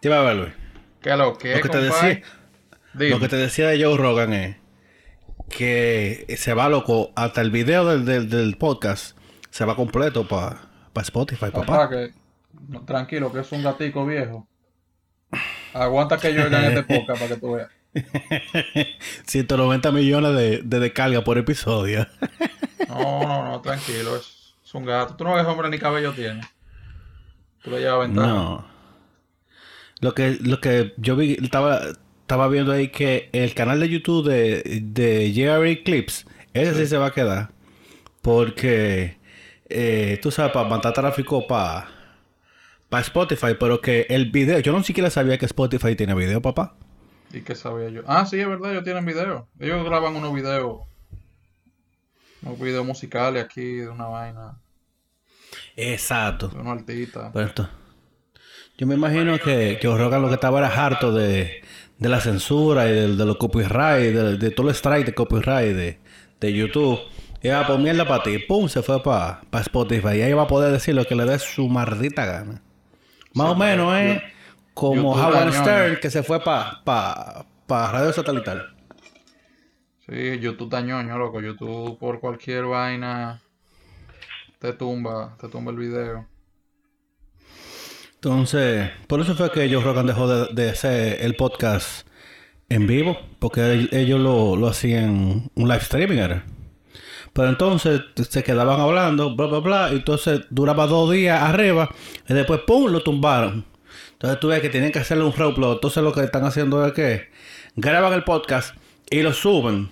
¿Qué va a ver, Luis? ¿Qué lo que, Lo que te decía, lo que te decía de Joe Rogan es que se va loco hasta el video del, del, del podcast se va completo para Spotify, papá. Papá, que no, tranquilo, que es un gatico viejo. Aguanta que yo en este podcast para que tú veas. 190 millones de, de descarga por episodio. No, no, no, tranquilo. Es, es un gato. Tú no ves hombre ni cabello tiene. Tú lo llevas ventaja. No. Lo que, lo que yo vi, estaba, estaba viendo ahí que el canal de YouTube de, de Jerry Clips, ese sí. se va a quedar. Porque, eh, tú sabes, para mandar tráfico para para Spotify, pero que el video, yo no siquiera sabía que Spotify tiene video, papá. ¿Y qué sabía yo? Ah, sí, es verdad, ellos tienen video. Ellos graban unos videos, unos videos musicales aquí de una vaina. Exacto. De unos artistas. Pero esto- yo me imagino que, que Rogan lo que estaba era harto de, de la censura y de, de los copyright, de, de todo el strike de copyright de, de YouTube. Y va pues mierda para ti. Pum, se fue para Spotify. Y ahí va a poder decir lo que le dé su maldita gana. Más o menos pero es como YouTube Howard Stern que se fue para pa, pa Radio Satelital. Sí, YouTube está ñoño, loco. YouTube por cualquier vaina te tumba, te tumba el video. Entonces, por eso fue que Joe Rogan dejó de, hacer el podcast en vivo, porque el- ellos lo, lo hacían un live streaming era. Pero entonces se quedaban hablando, bla, bla, bla, y entonces duraba dos días arriba, y después, ¡pum!, lo tumbaron. Entonces tú ves que tienen que hacerle un reupload. Entonces lo que están haciendo es que graban el podcast y lo suben.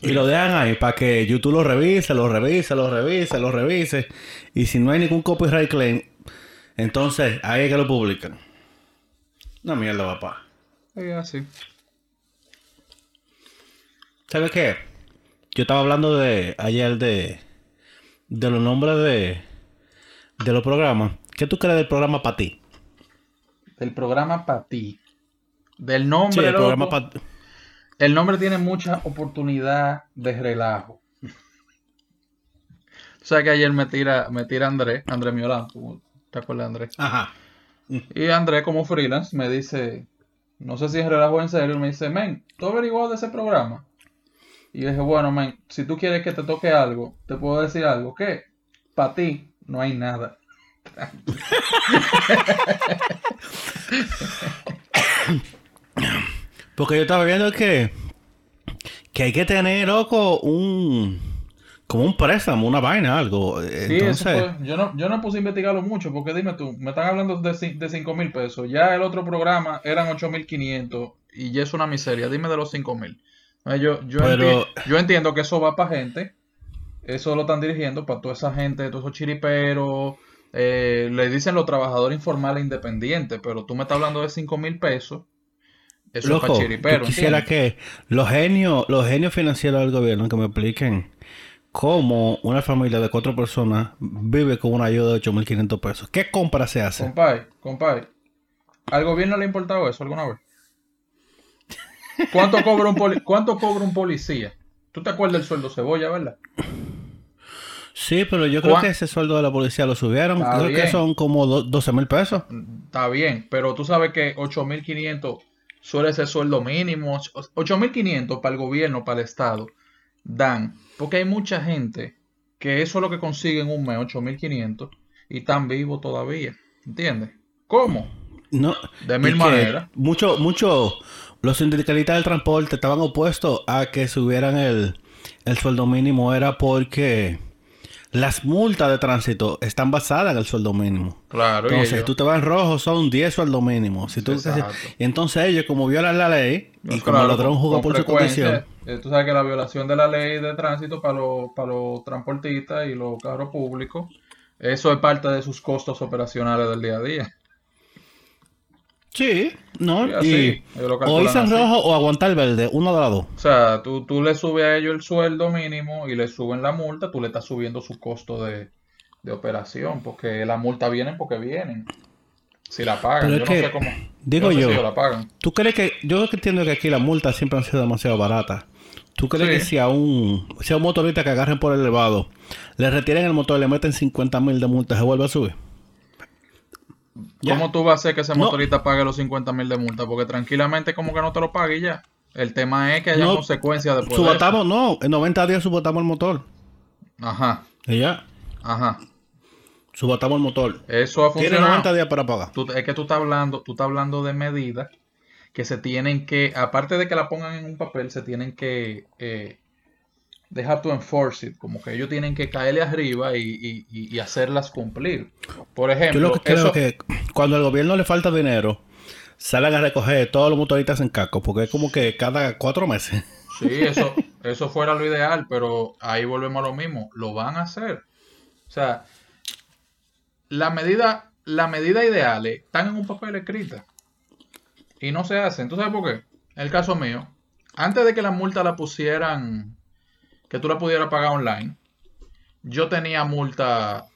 Y lo dejan ahí para que YouTube lo revise, lo revise, lo revise, lo revise. Y si no hay ningún copyright claim, entonces ahí es que lo publican. Una mierda, papá. Sí, así. ¿Sabes qué? Yo estaba hablando de ayer de, de los nombres de, de los programas. ¿Qué tú crees del programa para ti? Del programa para ti. Del Sí, nombre, el loco, programa para El nombre tiene mucha oportunidad de relajo. Tú sabes que ayer me tira, me tira Andrés, Andrés Miolán, ¿tú ¿te acuerdas Andrés? Ajá. Y Andrés, como freelance, me dice, no sé si es relajo o en serio, me dice, men, ¿tú averiguado de ese programa? Y yo dije, bueno, men, si tú quieres que te toque algo, te puedo decir algo, que para ti no hay nada. Porque yo estaba viendo que, que hay que tener, loco, un... Como un préstamo, una vaina, algo. Sí, Entonces... eso fue- yo no, yo no puse a investigarlo mucho, porque dime tú, me están hablando de, de 5 mil pesos, ya el otro programa eran 8 mil 500 y ya es una miseria, dime de los 5 mil. Yo, yo, Pero- enti- yo entiendo que eso va para gente, eso lo están dirigiendo para toda esa gente, todos esos chiriperos, eh, le dicen los trabajadores informales independientes, pero tú me estás hablando de 5 mil pesos, eso es para yo chiriperos. quisiera ¿entiendes? que los genios, los genios financieros del gobierno que me expliquen cómo una familia de cuatro personas vive con una ayuda de 8.500 pesos. ¿Qué compra se hace? Compay, compay. ¿Al gobierno le ha importado eso alguna vez? ¿Cuánto cobra un, poli- ¿Cuánto cobra un policía? ¿Tú te acuerdas del sueldo cebolla, verdad? Sí, pero yo creo ¿Cuán- que ese sueldo de la policía lo subieron. Está creo que son como do- 12 mil pesos. Está bien, pero tú sabes que 8.500 suele ser sueldo mínimo. 8.500 para el gobierno, para el Estado, dan. Porque hay mucha gente que eso es lo que consiguen un mes, 8.500, y están vivos todavía. ¿Entiendes? ¿Cómo? No, De mil maneras. Mucho, mucho, los sindicalistas del transporte estaban opuestos a que subieran el, el sueldo mínimo. Era porque las multas de tránsito están basadas en el sueldo mínimo. Claro, Entonces, si tú te vas en rojo, son 10 sueldos mínimos. Si tú, entonces ellos, como violan la ley, y como claro, el ladrón jugó por su condición, eh, tú sabes que la violación de la ley de tránsito para los, para los transportistas y los carros públicos, eso es parte de sus costos operacionales del día a día. Sí, ¿no? Así, y o irse en rojo o aguantar verde, uno de las dos. O sea, tú, tú le subes a ellos el sueldo mínimo y le suben la multa, tú le estás subiendo su costo de, de operación, porque la multa vienen porque vienen. Si la pagan, Pero yo es no que, sé cómo. digo no sé yo, si la pagan. ¿Tú crees que, yo entiendo que aquí las multas siempre han sido demasiado baratas? ¿Tú crees Sí. que si a un, si a un motorista que agarren por el elevado, le retiren el motor y le meten 50 mil de multa, se vuelve a subir? Ya. ¿Cómo tú vas a hacer que ese No. motorista pague los 50 mil de multa? Porque tranquilamente como que no te lo pague y ya. El tema es que haya No. consecuencias después de. Subotamos, no, en 90 días subotamos el motor. Ajá, Y ya, ajá. subotamos el motor. Eso ha Tiene funcionado. 90 días para pagar. Tú- es que tú estás hablando, tú estás hablando de medidas que se tienen que, aparte de que la pongan en un papel, se tienen que eh, dejar to enforce it, como que ellos tienen que caerle arriba y, y- y- hacerlas cumplir. Por Yo ejemplo, lo que creo eso, que cuando al gobierno le falta dinero, salen a recoger todos los motoristas en caco, porque es como que cada cuatro meses. sí, eso, eso fuera lo ideal, pero ahí volvemos a lo mismo, lo van a hacer. O sea, la medida, la medida ideal están en un papel escrita y no se hacen. ¿Tú sabes por qué? En el caso mío, antes de que la multa la pusieran, que tú la pudieras pagar online, yo tenía multa,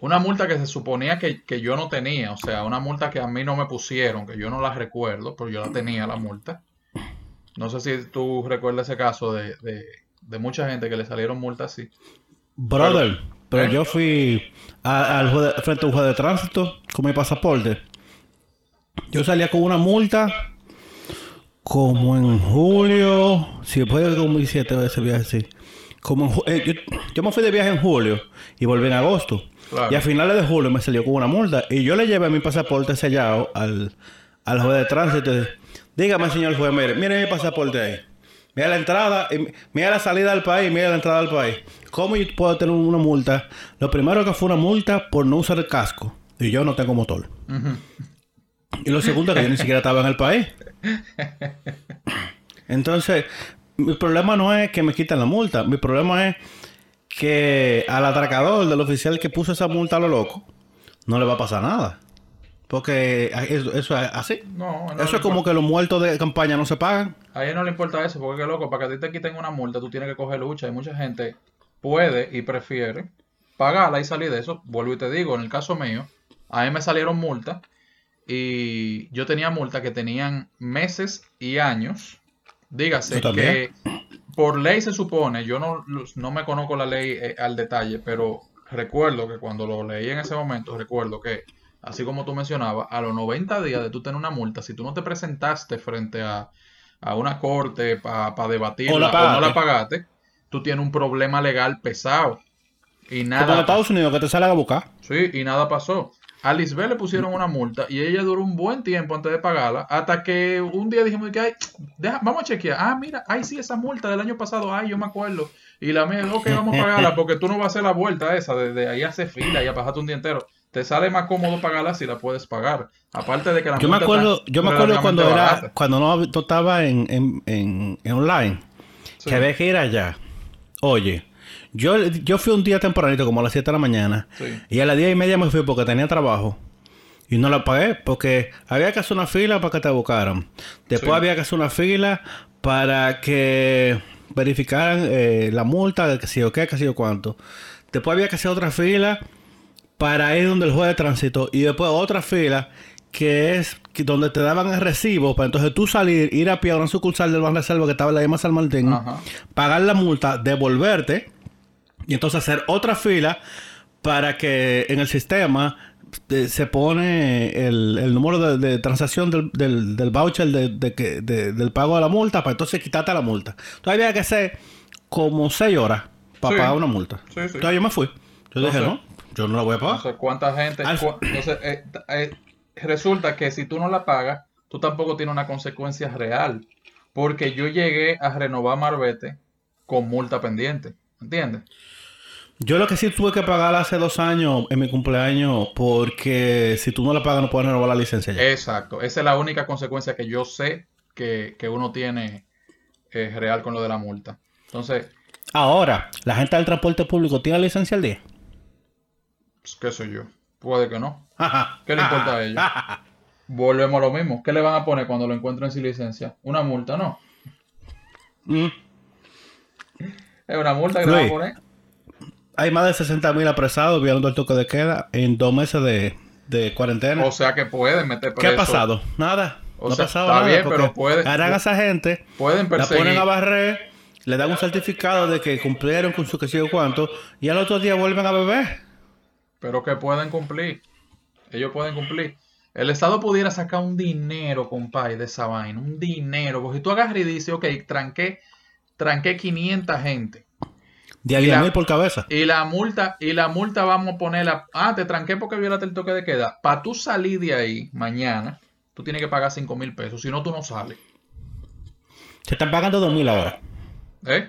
una multa que se suponía que, que yo no tenía, o sea, una multa que a mí no me pusieron, que yo no la recuerdo, pero yo la tenía la multa. No sé si tú recuerdas ese caso de, de, de mucha gente que le salieron multas así. Brother, pero ¿Eh? yo fui a- al juez de- frente a un juez de tránsito con mi pasaporte. Yo salía con una multa como en julio, si puede como 17 veces viaje así. Como en eh, yo, yo me fui de viaje en julio y volví en agosto. Claro. Y a finales de julio me salió con una multa. Y yo le llevé mi pasaporte sellado al, al juez de tránsito. Dígame, señor juez, mire, mire mi pasaporte ahí. Mira la entrada, y mira la salida del país, mira la entrada del país. ¿Cómo yo puedo tener una multa? Lo primero que fue una multa por no usar el casco. Y yo no tengo motor. Y lo segundo que yo ni siquiera estaba en el país. Entonces, mi problema no es que me quiten la multa. Mi problema es que al atracador del oficial que puso esa multa a lo loco, no le va a pasar nada. Porque eso, eso es así. No, no Eso es como que los muertos de campaña no se pagan. A ella no le importa eso, porque que loco, para que a ti te quiten una multa, tú tienes que coger lucha. Y mucha gente puede y prefiere pagarla y salir de eso. Vuelvo y te digo, en el caso mío, a mí me salieron multas y yo tenía multas que tenían meses y años. Dígase que por ley se supone, yo no, no me conozco la ley eh, al detalle, pero recuerdo que cuando lo leí en ese momento, recuerdo que, así como tú mencionabas, a los 90 días de tú tener una multa, si tú no te presentaste frente a, a una corte para debatirla O la o no la pagaste. tú tienes un problema legal pesado. Y Como en nada, Estados Unidos que te salen a buscar. sí, y nada pasó. A Lisbeth le pusieron una multa y ella duró un buen tiempo antes de pagarla, hasta que un día dijimos que, ay, deja- vamos a chequear. Ah, mira, ay, sí, esa multa del año pasado, ay, yo me acuerdo. Y la mía, ok, vamos a pagarla porque tú no vas a hacer la vuelta esa, desde ahí hace fila y a pasarte un día entero. Te sale más cómodo pagarla si la puedes pagar. Aparte de que la Yo me acuerdo, yo me acuerdo cuando era, cuando no, no estaba en, en, en, en online, Sí. que había que ir allá. Oye, yo, yo fui un día tempranito, como a las 7 de la mañana, Sí. y a las 10 y media me fui porque tenía trabajo. Y no la pagué porque había que hacer una fila para que te buscaran. Después Sí. había que hacer una fila para que verificaran eh, la multa, que si o qué, que si o cuánto. Después había que hacer otra fila para ir donde el juez de tránsito y después otra fila que es donde te daban el recibo para entonces tú salir, ir a pie a una sucursal del Ban Reserva que estaba en la llama San Martín, Ajá. pagar la multa, devolverte y entonces hacer otra fila para que en el sistema eh, se pone el, el número de, de transacción del, del, del voucher de, de del pago de la multa para entonces quitarte la multa. Entonces había que hacer como seis horas para Sí. pagar una multa. Sí, sí. Entonces yo me fui. Yo dije, no, yo no la voy a pagar. No sé cuánta gente. Al- cu- entonces, eh, eh, resulta que si tú no la pagas, tú tampoco tienes una consecuencia real. Porque yo llegué a renovar Marbete con multa pendiente. ¿Entiendes? Yo lo que sí tuve que pagar hace dos años en mi cumpleaños porque si tú no la pagas no puedes renovar la licencia ya. Exacto. Esa es la única consecuencia que yo sé que, que uno tiene eh, real con lo de la multa. Entonces, Ahora, la gente del transporte público tiene licencia al día. pues, qué sé yo. Puede que no. Ajá. ¿Qué le importa a ellos? Volvemos a lo mismo. ¿Qué le van a poner cuando lo encuentren sin licencia? Una multa, ¿no? Mm. Es una multa que le van a poner. Hay más de 60 mil apresados violando el toque de queda en dos meses de, de cuarentena. O sea que pueden meter ¿Qué ha preso. pasado? Nada. O no sea, ha pasado está nada. bien, pero puede- Harán a esa gente, Pueden la perseguir. ponen a barrer, le dan un certificado de que cumplieron con su que sé cuánto, y al otro día vuelven a beber. Pero que pueden cumplir. Ellos pueden cumplir. El Estado pudiera sacar un dinero, compadre, de esa vaina. Un dinero. Porque si tú agarras y dices, ok, tranqué, tranqué 500 gente. De a Y 10 la- mil por cabeza. Y la multa, y la multa vamos a ponerla. Ah, te tranqué porque violaste el toque de queda. Para tú salir de ahí mañana, tú tienes que pagar 5 mil pesos. Si no, tú no sales. Se están pagando 2 mil ahora. ¿Eh?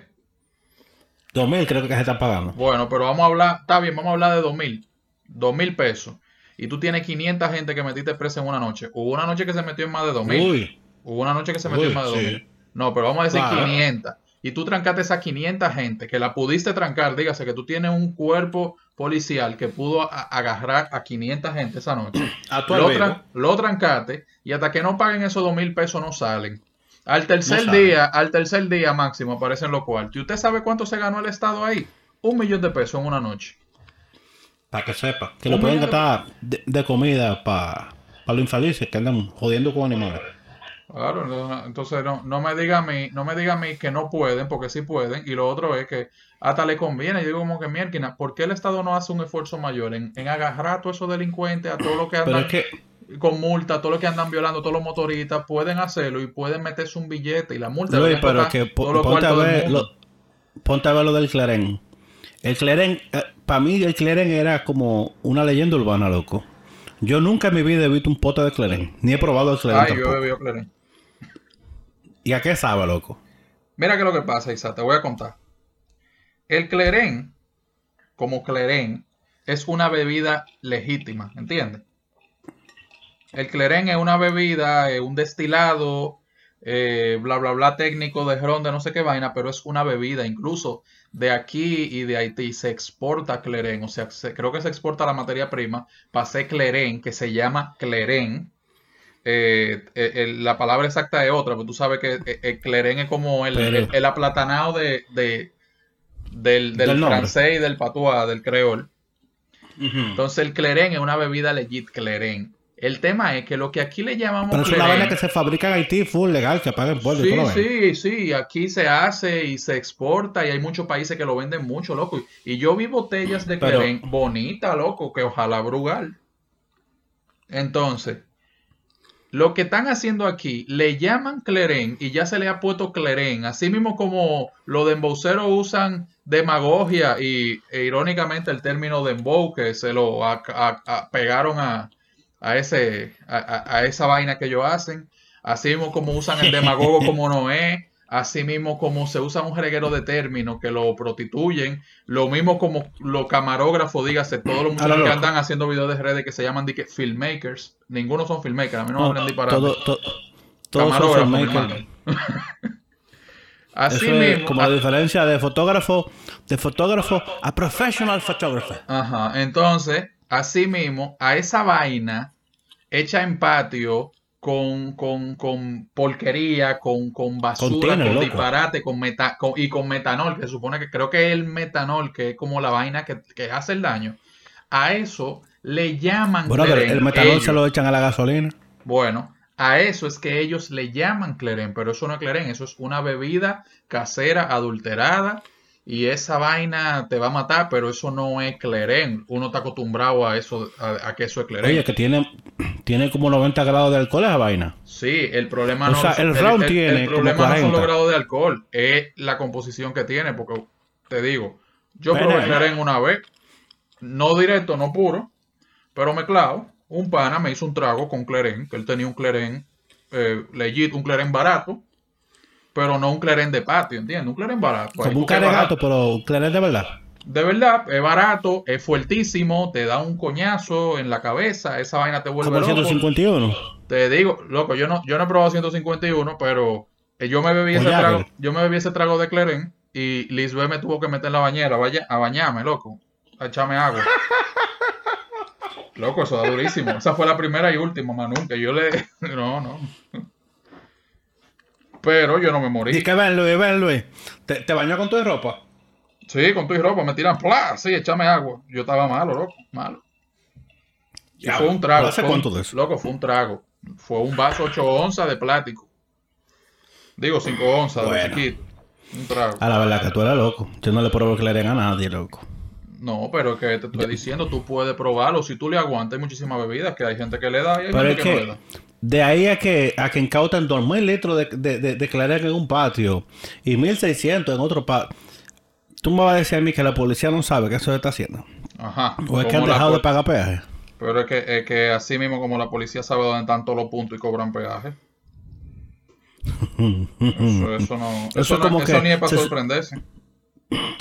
2 mil creo que se están pagando. Bueno, pero vamos a hablar, está bien, vamos a hablar de 2 mil. 2 mil pesos. Y tú tienes 500 gente que metiste presa en una noche. Hubo una noche que se metió en más de 2 mil. Uy. Hubo una noche que se metió Uy, en más de sí. 2000. No, pero vamos a decir Claro. 500. Y tú trancaste esas 500 gente, que la pudiste trancar, dígase que tú tienes un cuerpo policial que pudo a- agarrar a 500 gente esa noche. A tu Lo, trancaste y hasta que no paguen esos 2 mil pesos no salen. Al tercer día, al tercer día máximo aparecen los cuartos. ¿Y usted sabe cuánto se ganó el Estado ahí? Un millón de pesos en una noche. Para que sepa. Que lo pueden gastar de, de comida para los infelices que andan jodiendo con animales. Claro, entonces no, no me diga a mí, no me diga a mí que no pueden, porque sí pueden, y lo otro es que hasta le conviene, yo digo como que mierda, ¿por qué el Estado no hace un esfuerzo mayor en, en agarrar a todos esos delincuentes, a todos los que andan es que con multa, a todos los que andan violando, todos los motoristas, pueden hacerlo y pueden meterse un billete y la multa Luis, pero que po- los ponte a ver lo, ponte a ver lo del Cleren. El Cleren, para mí el Cleren era como una leyenda urbana, loco. Yo nunca en mi vida he visto un pote de Cleren, ni he probado el Cleren Ay, yo he tampoco. bebido Cleren. ¿Y a qué sabe, loco? Mira qué es lo que pasa, Isa, te voy a contar. El Cleren, como Cleren, es una bebida legítima, ¿entiendes? El Cleren es una bebida, un destilado, eh, bla, bla, bla, técnico de ron, de no sé qué vaina, pero es una bebida. Incluso de aquí y de Haití se exporta Cleren, o sea, se- creo que se exporta la materia prima para hacer Cleren, que se llama Cleren. Eh, eh, el- la palabra exacta es otra, pero tú sabes que eh, el Cleren es como el, el- el aplatanado de, de- del, del francés y del patois, del creol. Entonces el Cleren es una bebida legit Cleren. El tema es que lo que aquí le llamamos Pero es una vaina que se fabrica en Haití, full legal, que paga impuestos y Sí, sí, sí, aquí se hace y se exporta y hay muchos países que lo venden mucho, loco. Y yo vi botellas de Pero- Cleren bonitas, loco, que ojalá Brugal. Entonces, lo que están haciendo aquí, le llaman Cleren y ya se le ha puesto Cleren, así mismo como los demboceros usan demagogia y e, irónicamente el término dembow que se lo a- a- a- pegaron a, a ese a esa vaina que ellos hacen, así mismo como usan el demagogo como no es, así mismo como se usa un reguero de términos que lo prostituyen, lo mismo como los camarógrafos, dígase, todos los muchachos que andan haciendo videos de redes que se llaman filmmakers, ninguno son filmmakers, a mí no me No, hablan disparate. todo, to- todos son filmmakers. Así Eso es mismo, como a- la diferencia de fotógrafo, de fotógrafo a professional photographer. Ajá, entonces, así mismo, a esa vaina hecha en patio, con, con, con porquería, con, con basura, con disparate, con meta, con- y con metanol, que se supone que creo que es el metanol, que es como la vaina que, que hace el daño. A eso le llaman Bueno, pero Cleren el metanol ellos. se lo echan a la gasolina. Bueno, a eso es que ellos le llaman Cleren, pero eso no es Cleren, eso es una bebida casera adulterada y esa vaina te va a matar, pero eso no es Cleren. Uno está acostumbrado a eso, a, a que eso es Cleren. Oye, que tiene, tiene como 90 grados de alcohol esa vaina. Sí, el problema O no sea, el ron tiene como problema no son 40. los grados de alcohol, es la composición que tiene, porque te digo, yo probé eh. Cleren una vez, no directo, no puro, pero mezclado. Un pana me hizo un trago con Cleren, que él tenía un Cleren eh, legit, un Cleren barato, pero no un Cleren de patio, ¿entiendes? Un Cleren barato. Como un caregato, barato. pero claro de verdad. De verdad, es barato, es fuertísimo, te da un coñazo en la cabeza, esa vaina te vuelve Como loco. 151. Te digo, loco, yo no, yo no he probado 151, pero eh, yo me bebí ese trago, yo me bebí ese trago de Cleren y Lisbeth me tuvo que meter en la bañera a, baña- a bañarme, loco, a echarme agua. Loco, eso da durísimo. Esa fue la primera y última, Manu, que yo le... No, no. Pero yo no me morí. Dice que ven, Luis, ven, Luis. ¿Te, te bañó con tu ropa? Sí, con tu ropa me tiran, ¡plá! Sí, échame agua. Yo estaba malo, loco, malo. Y Ya, fue un trago. ¿pero hace fue un- cuánto de eso? Loco, fue un trago. Fue un vaso 8 onzas de plástico. Digo 5 onzas de Bueno. chiquito. Un trago. A la verdad que tú eres loco. Yo no le pruebo que le den a nadie, loco. No, pero que te estoy diciendo, tú puedes probarlo. Si tú le aguantas, hay muchísimas bebidas que hay gente que le da y hay Pero gente es que, no que le da. De ahí a que, a que incautan 2.000 litros de, de, de, de Claret en un patio y 1.600 en otro patio. Tú me vas a decir a mí que la policía no sabe que eso se está haciendo. Ajá. O es que han dejado de pagar peaje. Pero es que, es que así mismo como la policía sabe dónde están todos los puntos y cobran peaje. Eso, eso no. Eso, Eso no- como eso que ni es para se- sorprenderse.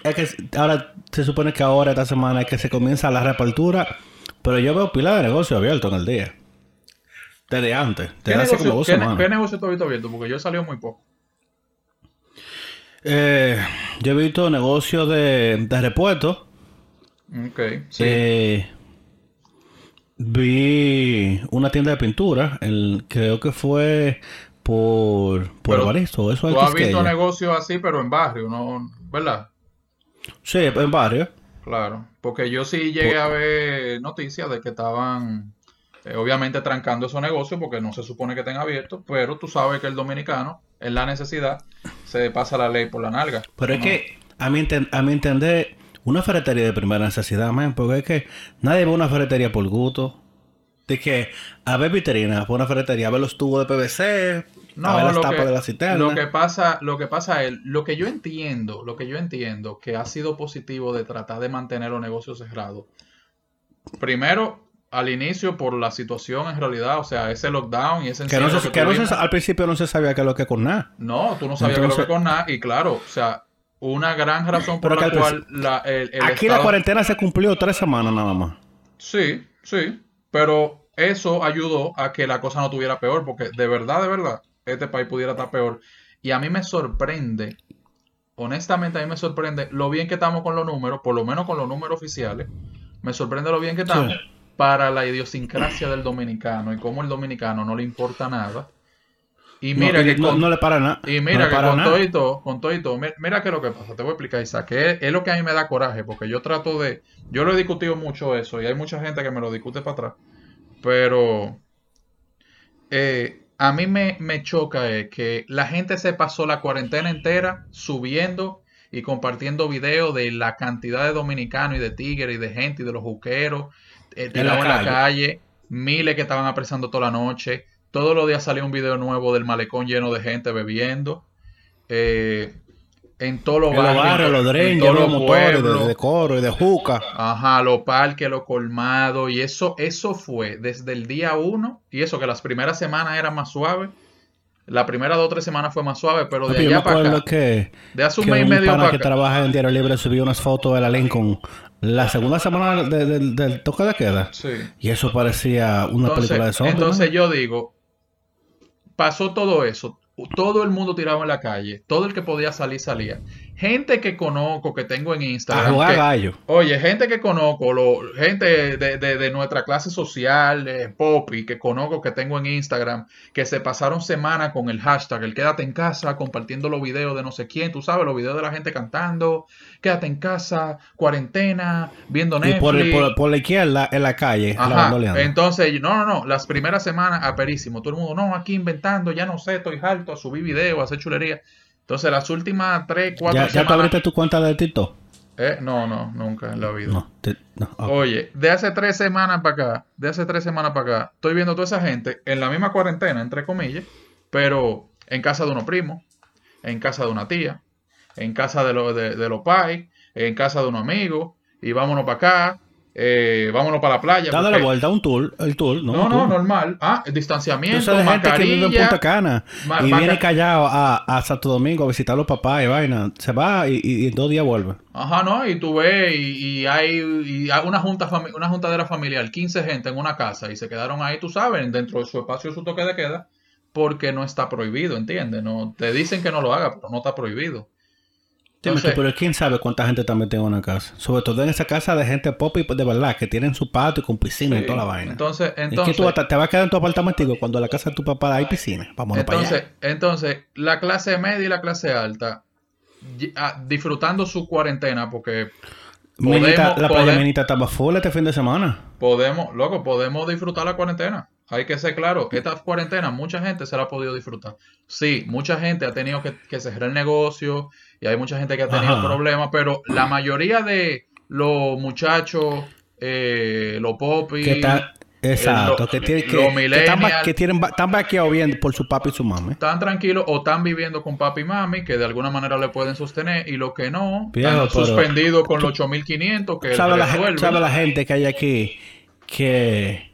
Es que ahora se supone que ahora, esta semana, es que se comienza la reapertura. Pero yo veo pila de negocio abierto en el día. Desde antes. ¿Qué Desde hace como negocio, dos qué ne- semanas. qué negocio tú has visto abierto? Porque yo he salido muy poco. Eh, yo he visto negocios de, de repuestos. Ok, sí. Eh, vi una tienda de pintura. El, creo que fue por, por Pero Evaristo. Eso es tú has visto negocios así, pero en barrio, ¿no? ¿Verdad? Sí, en barrio. Claro. Porque yo sí llegué a ver noticias de que estaban, eh, obviamente, trancando esos negocios porque no se supone que estén abiertos, pero tú sabes que el dominicano, en la necesidad, se pasa la ley por la nalga. Pero es ¿no? que, a mi, a mi entender, una ferretería de primera necesidad, man, porque es que nadie ve una ferretería por gusto. De que a ver vitrina, por una ferretería, a ver los tubos de PVC, a ver las lo tapas que, de la cisterna. lo que pasa, lo que pasa es, lo que yo entiendo, lo que yo entiendo que ha sido positivo de tratar de mantener los negocios cerrados. Primero, al inicio, por la situación en realidad, o sea, ese lockdown y ese que no se- que que no se- tuvimos. al principio no se sabía qué es lo que con nada. No, tú no sabías que Entonces- lo que con nada, y claro, o sea, una gran razón por la que al cual la, el, el Aquí la cuarentena se cumplió tres semanas nada más. Sí, sí, pero eso ayudó a que la cosa no tuviera peor, porque de verdad, de verdad, este país pudiera estar peor. Y a mí me sorprende, honestamente a mí me sorprende lo bien que estamos con los números, por lo menos con los números oficiales, me sorprende lo bien que estamos Sí. Para la idiosincrasia del dominicano y cómo el dominicano no le importa nada. Y No, mira y que no, con- no le para nada. y No mira le que con todo y todo, con todo y todo, mi- mira que lo que pasa, te voy a explicar, Isaac, que es, es lo que a mí me da coraje, porque yo trato de, yo lo he discutido mucho eso, y hay mucha gente que me lo discute para atrás, pero eh, a mí me, me choca es que la gente se pasó la cuarentena entera subiendo y compartiendo videos de la cantidad de dominicanos y de tigres y de gente y de los juqueros eh, tirados en la calle. calle, miles que estaban apresando toda la noche. Todos los días salía un video nuevo del malecón lleno de gente bebiendo. eh, en todos los barrios, barrios, los en drenes, los los motores, de, de coro y de juca. Ajá, los parques, los colmados, y eso, eso fue desde el día uno, y eso que las primeras semanas eran más suaves, la primera dos o tres semanas fue más suave, pero de Papi, yo me allá para acá, que, de hace un que mes y medio para que acá, trabaja en Diario Libre subió unas fotos de la Lincoln la segunda semana de- de- del toque de queda. sí. Y eso parecía una película de Entonces, zombies. entonces yo digo, pasó todo eso, todo el mundo tirado en la calle, todo el que podía salir salía. Gente que conozco, que tengo en. A Instagram, jugar que- gallo. Oye, gente que conozco, lo- gente de, de- de nuestra clase social, de Poppy, que conozco, que tengo en Instagram, que se pasaron semanas con el hashtag, el quédate en casa, compartiendo los videos de no sé quién, tú sabes, los videos de la gente cantando, quédate en casa, cuarentena, viendo Y Netflix. por, por, por la izquierda, en la calle, la Ajá, bandoleando. entonces, no, no, no, las primeras semanas aperísimo, todo el mundo, no, aquí inventando, ya no sé, estoy harto a subir videos, a hacer chulería. Entonces, las últimas tres, cuatro ¿Ya, ya te semanas... abriste tu cuenta de TikTok? Eh, no, no, nunca en la vida. No. te- no, ok. Oye, de hace tres semanas para acá, de hace tres semanas para acá, estoy viendo toda esa gente en la misma cuarentena, entre comillas, pero en casa de unos primos, en casa de una tía, en casa de, lo- de, de los pais, en casa de unos amigos, y vámonos para acá, eh, vámonos para la playa. Dándole porque- vuelta, un tour, el tour, ¿no? No, no, normal. Ah, distanciamiento, Entonces gente que vive en. Punta Cana y viene callado a, a Santo Domingo a visitar a los papás y vaina. Se va y, y- dos días vuelve. Ajá, no, y tú ves, y, y hay, y hay una junta fami- una juntadera familiar, 15 gente en una casa, y se quedaron ahí, tú sabes, dentro de su espacio, su toque de queda, porque no está prohibido, ¿entiendes? No, te dicen que no lo haga, pero no está prohibido. Dime Entonces- tú, pero quién sabe cuánta gente metida en una casa. Sobre todo en esa casa de gente pop y de verdad, que tienen su patio con piscina y Sí, toda la vaina. Entonces, es que entonces, tú te vas a quedar en tu apartamento cuando en la casa de tu papá hay piscina. Vámonos entonces, para allá. entonces, la clase media y la clase alta, y- ah, disfrutando su cuarentena, porque Minita- la playa podemos- Minita estaba full este fin de semana. Podemos, loco, podemos disfrutar la cuarentena. Hay que ser claro, esta cuarentena mucha gente se la ha podido disfrutar. Sí, mucha gente ha tenido que, que cerrar el negocio y hay mucha gente que ha tenido Ajá. problemas, pero la mayoría de los muchachos, eh, los popis, está, exacto, lo- que, tiene, que, están, que tienen, están vaqueados bien por su papi y su mami. están tranquilos o están viviendo con papi y mami, que de alguna manera le pueden sostener, y los que no, están suspendidos con los 8500 que ¿Sabe la, sabe la gente que hay aquí que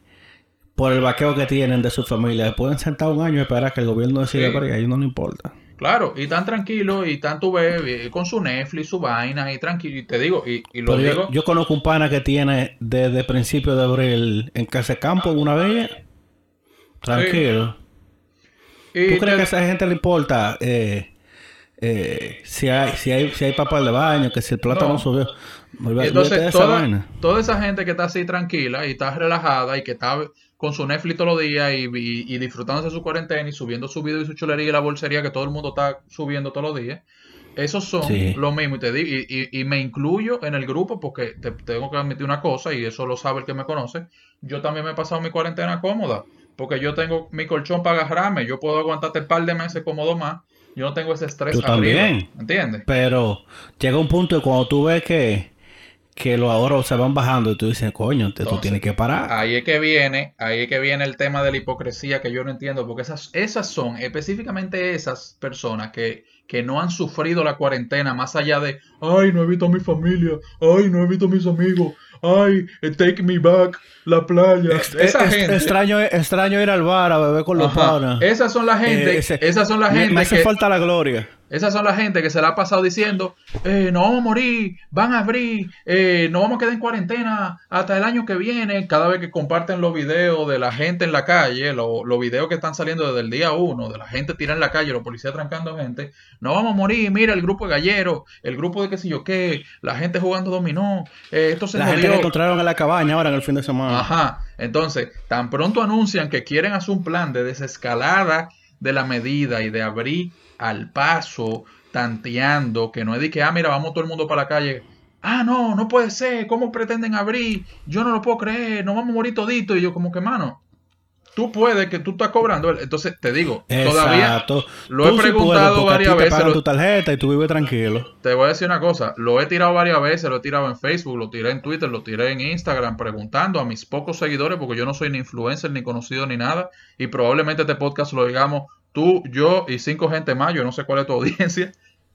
por el vaqueo que tienen de su familia pueden sentar un año y esperar que el gobierno decida Sí. para a ellos no le importa? Claro, y están tranquilos, y están tu bebé, con su Netflix, su vaina, y tranquilo, y te digo, y, y lo Pero digo, yo conozco un pana que tiene desde principio de abril en casa campo una vez. Tranquilo. ¿Tú crees te- que a esa gente le importa eh, eh, si hay si hay si hay papel de baño, que si el plátano No. subió? Entonces, esa toda, vaina. toda esa gente que está así tranquila y está relajada y que está con su Netflix todos los días y, y- y disfrutándose de su cuarentena y subiendo su video y su chulería y la bolsería que todo el mundo está subiendo todos los días, esos son Sí. lo mismo. Y, te digo, y, y- y me incluyo en el grupo porque te tengo que admitir una cosa y eso lo sabe el que me conoce. Yo también me he pasado mi cuarentena cómoda porque yo tengo mi colchón para agarrarme. Yo puedo aguantarte un par de meses cómodo más. Yo no tengo ese estrés Tú arriba, también. ¿Entiendes? Pero llega un punto cuando tú ves que, que los ahorros se van bajando y tú dices, coño, te- tú Entonces, tienes que parar. Ahí es que viene, ahí es que viene el tema de la hipocresía que yo no entiendo, porque esas, esas son específicamente esas personas que, que no han sufrido la cuarentena más allá de, ay, no he visto a mi familia, ay, no he visto a mis amigos, ay, eh, take me back, la playa. Esa gente, extraño, extraño ir al bar a beber con los panas. esas son la gente, Eh, ese- esas son la me- gente me hace que, falta la gloria. Esas son la gente que se la ha pasado diciendo, eh, no vamos a morir, van a abrir, eh, no vamos a quedar en cuarentena hasta el año que viene. Cada vez que comparten los videos de la gente en la calle, lo- los videos que están saliendo desde el día uno, de la gente tirada en la calle, los policías trancando gente, no vamos a morir, mira el grupo de galleros, el grupo de qué sé yo qué, la gente jugando dominó, eh, esto se La gente que encontraron en la cabaña ahora en el fin de semana. Ajá. Entonces, tan pronto anuncian que quieren hacer un plan de desescalada de la medida y de abrir al paso, tanteando, que no es de que, ah, mira, vamos todo el mundo para la calle. Ah, no, no puede ser. ¿Cómo pretenden abrir? Yo no lo puedo creer. Nos vamos a morir todito. Y yo como que, mano, tú puedes que tú estás cobrando. Entonces, te digo, todavía Exacto. lo he Tú preguntado varias te veces, pagan lo- tu tarjeta y tú vives tranquilo. te voy a decir una cosa, lo he tirado varias veces, lo he tirado en Facebook, lo tiré en Twitter, lo tiré en Instagram, preguntando a mis pocos seguidores, porque yo no soy ni influencer, ni conocido, ni nada, y probablemente este podcast lo digamos tú, yo y cinco gente más, yo no sé cuál es tu audiencia,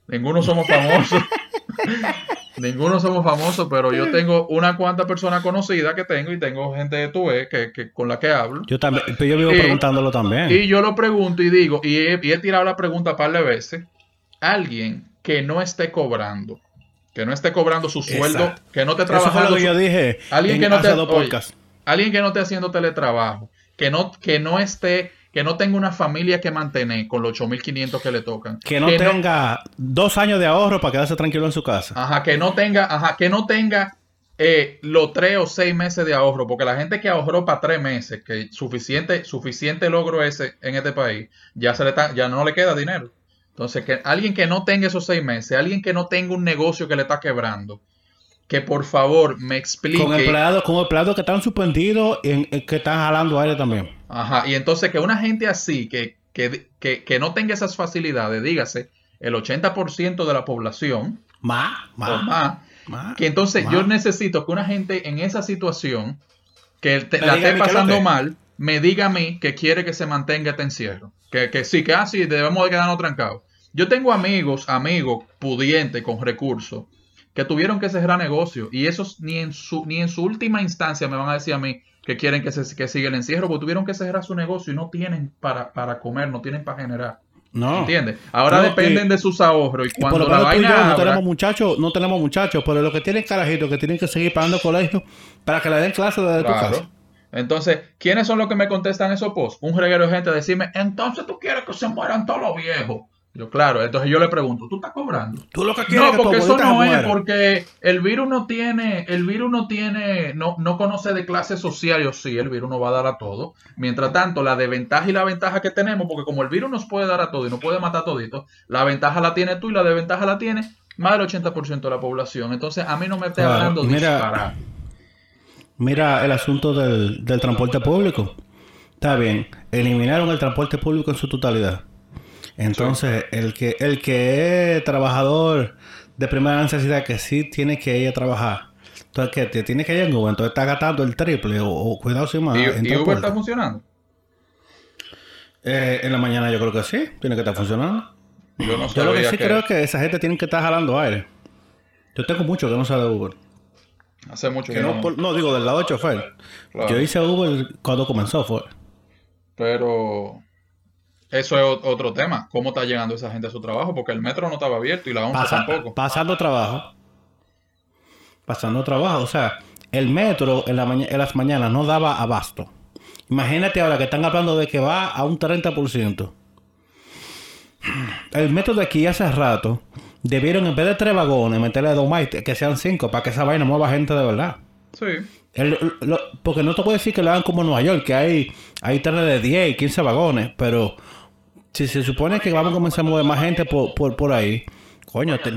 ninguno somos famosos, ninguno somos famosos, pero yo tengo una cuanta persona conocida que tengo y tengo gente de tu vez que, que- con la que hablo. Yo también, pero yo vivo Y- preguntándolo también. Y yo lo pregunto y digo, y he, y he tirado la pregunta un par de veces, alguien que no esté cobrando, que no esté cobrando su sueldo, Exacto. que no esté Eso fue trabajando, lo que yo dije alguien en que no te- oye, alguien que no esté haciendo teletrabajo, que no, que no esté, que no tenga una familia que mantener con los 8.500 que le tocan, Que no tenga dos años de ahorro para quedarse tranquilo en su casa. Ajá, que no tenga, ajá, que no tenga eh, los tres o seis meses de ahorro, porque la gente que ahorró para tres meses, que suficiente, suficiente logro ese en este país, ya se le está, ya no le queda dinero. Entonces, que alguien que no tenga esos seis meses, alguien que no tenga un negocio que le está quebrando, que por favor me explique. Con empleados, con empleados que están suspendidos y en- en que están jalando aire también. Ajá, y entonces que una gente así, que, que, que, que no tenga esas facilidades, dígase, el 80% de la población Más, más, más. Que entonces yo necesito que una gente en esa situación que te- la esté pasando mal, me diga a mí que quiere que se mantenga este encierro. Que, que sí, que así debemos de quedarnos trancados. Yo tengo amigos, amigos pudientes con recursos que tuvieron que cerrar negocios y esos ni en su ni en su última instancia me van a decir a mí que quieren que se que siga el encierro porque tuvieron que cerrar su negocio y no tienen para, para comer, no tienen para generar. No. ¿Entiendes? Ahora No, dependen de sus ahorros y cuando lo la yo vaina no tenemos muchachos, no tenemos muchachos, pero lo que tienen carajitos que tienen que seguir pagando colegio para que le den clases desde tu casa. Entonces, ¿quiénes son los que me contestan esos posts? Un reguero de gente decirme, entonces tú quieres que se mueran todos los viejos. Yo, claro, entonces yo le pregunto, ¿tú estás cobrando? Tú lo que quieres No, es que tu porque eso no es, porque el virus no tiene, el virus no tiene, no, no conoce de clase social, o sí, el virus nos va a dar a todo. Mientras tanto, la desventaja y la ventaja que tenemos, porque como el virus nos puede dar a todo y nos puede matar todito, la ventaja la tiene tú y la desventaja la tiene más del 80% de la población. Entonces, a mí no me esté Claro, hablando y mira-. Mira el asunto del, del transporte público. Está bien, eliminaron el transporte público en su totalidad. Entonces, el que el que es trabajador de primera necesidad, que sí tiene que ir a trabajar, Entonces, que te tienes que ir en Uber, entonces está gastando el triple o, o cuidado sin más. ¿Y, en y Uber transporte. está funcionando? Eh, en la mañana yo creo que sí, tiene que estar funcionando. Yo no Yo lo que sí que creo es que esa gente tiene que estar jalando aire. Yo tengo mucho que no sé de Uber. hace mucho Que que no, no. digo del lado de chofer. Claro. Yo hice Uber cuando comenzó, fue. Pero eso es otro tema. ¿Cómo está llegando esa gente a su trabajo? Porque el metro no estaba abierto y la 11 Pasa- tampoco. pasando trabajo. Pasando trabajo. O sea, el metro en, la en las mañanas no daba abasto. Imagínate ahora que están hablando de que va a un 30%. El metro de aquí hace rato debieron en vez de tres vagones meterle dos más que sean cinco para que esa vaina mueva gente de verdad. Sí. El- lo- porque no te puedo decir que lo hagan como en Nueva York, que hay, hay trenes de 10 y 15 vagones, pero si se supone que vamos a comenzar a mover más gente por, por, por ahí, coño, te-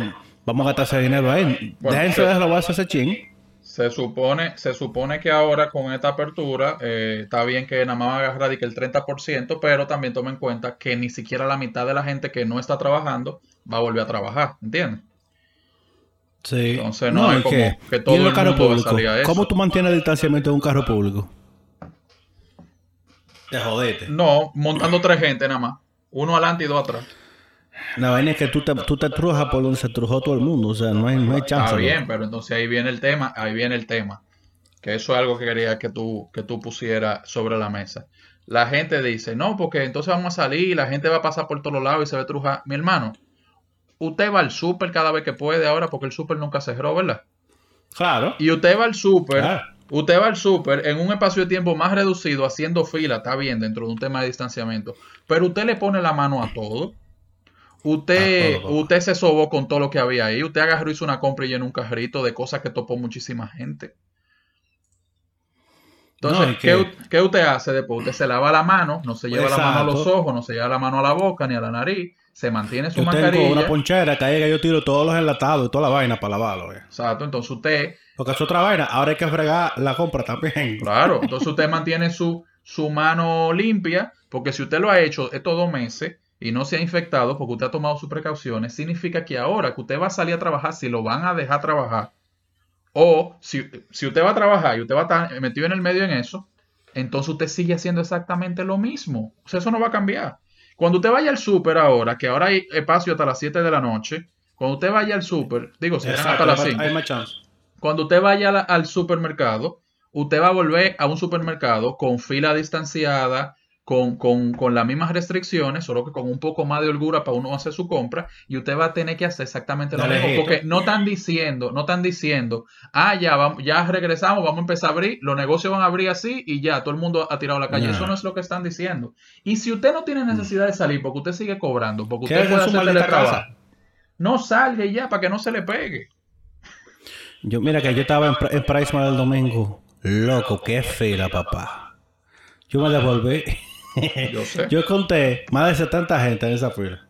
vamos a gastar ese dinero ahí. Bueno, Déjense de robarse ese chin. Se supone, se supone que ahora con esta apertura eh, está bien que nada más va a agarrar y que el 30%, pero también toma en cuenta que ni siquiera la mitad de la gente que no está trabajando va a volver a trabajar, ¿entiendes? Sí. Entonces, no es y como que, que todo el mundo va a a eso. ¿Cómo tú mantienes el distanciamiento de un carro público? Te jodete. No, montando tres gente nada más. Uno adelante y dos atrás. La vaina es que tú te, tú te trujas por donde se trujó todo el mundo, o sea, no hay, no hay chance. Está bien, pero entonces ahí viene el tema, ahí viene el tema. Que eso es algo que quería que tú, que tú pusieras sobre la mesa. La gente dice, no, porque entonces vamos a salir, la gente va a pasar por todos lados y se va a trujar. Mi hermano, usted va al súper cada vez que puede ahora porque el súper nunca cerró, ¿verdad? Claro. Y usted va al súper, Claro. Usted va al súper en un espacio de tiempo más reducido, haciendo fila, está bien, dentro de un tema de distanciamiento. Pero usted le pone la mano a todo. Usted, A todo, papá. usted se sobó con todo lo que había ahí. Usted agarró, hizo una compra y llenó un carrito de cosas que topó muchísima gente. Entonces, No, ¿qué, usted hace después? Usted se lava la mano, no se lleva la mano a los ojos, no se lleva la mano a la boca ni a la nariz, se mantiene su Yo tengo mascarilla. una ponchera que yo tiro todos los enlatados y toda la vaina para lavarlo. eh. Exacto, entonces usted Porque es otra vaina. Ahora hay que fregar la compra también. Claro, entonces usted mantiene su, su mano limpia, porque si usted lo ha hecho estos dos meses y no se ha infectado porque usted ha tomado sus precauciones, significa que ahora que usted va a salir a trabajar, si lo van a dejar trabajar, o si, si usted va a trabajar y usted va a estar metido en el medio en eso, entonces usted sigue haciendo exactamente lo mismo. O sea, eso no va a cambiar. Cuando usted vaya al súper ahora, que ahora hay espacio hasta las 7 de la noche, cuando usted vaya al súper, digo, si hasta Exacto, las hay 5. más- hay más chance. Cuando usted vaya la- al supermercado, usted va a volver a un supermercado con fila distanciada, con, con- con las mismas restricciones, solo que con un poco más de holgura para uno hacer su compra, y usted va a tener que hacer exactamente lo mismo, porque no están diciendo, no están diciendo, ah, ya, vamos, ya regresamos, vamos a empezar a abrir, los negocios van a abrir así y ya, todo el mundo ha tirado a la calle. Eso no es lo que están diciendo. Y si usted no tiene necesidad de salir, porque usted sigue cobrando, porque usted puede hacer teletrabajo, no salga ya, para que no se le pegue. Yo, mira que yo estaba en, en Price el domingo. Loco, qué fila, papá. Yo me devolví. Yo sé. Yo conté más de 70 gente en esa fila.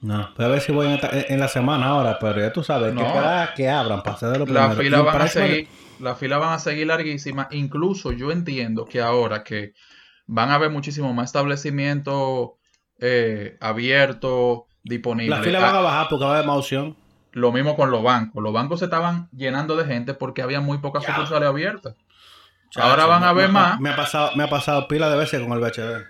No, voy a ver si voy en, en- la semana ahora, pero ya tú sabes, No. que esperar que abran para hacer de lo La primero. fila van a seguir, la fila van a seguir larguísima. Incluso yo entiendo que ahora que van a haber muchísimo más establecimientos eh, abiertos, disponibles. La fila van Ah, a bajar porque va a haber más opción. Lo mismo con los bancos. Los bancos se estaban llenando de gente porque había muy pocas Ya. sucursales abiertas. Ahora van a ver me- más. Me ha pasado, me ha pasado pila de veces con el BHD.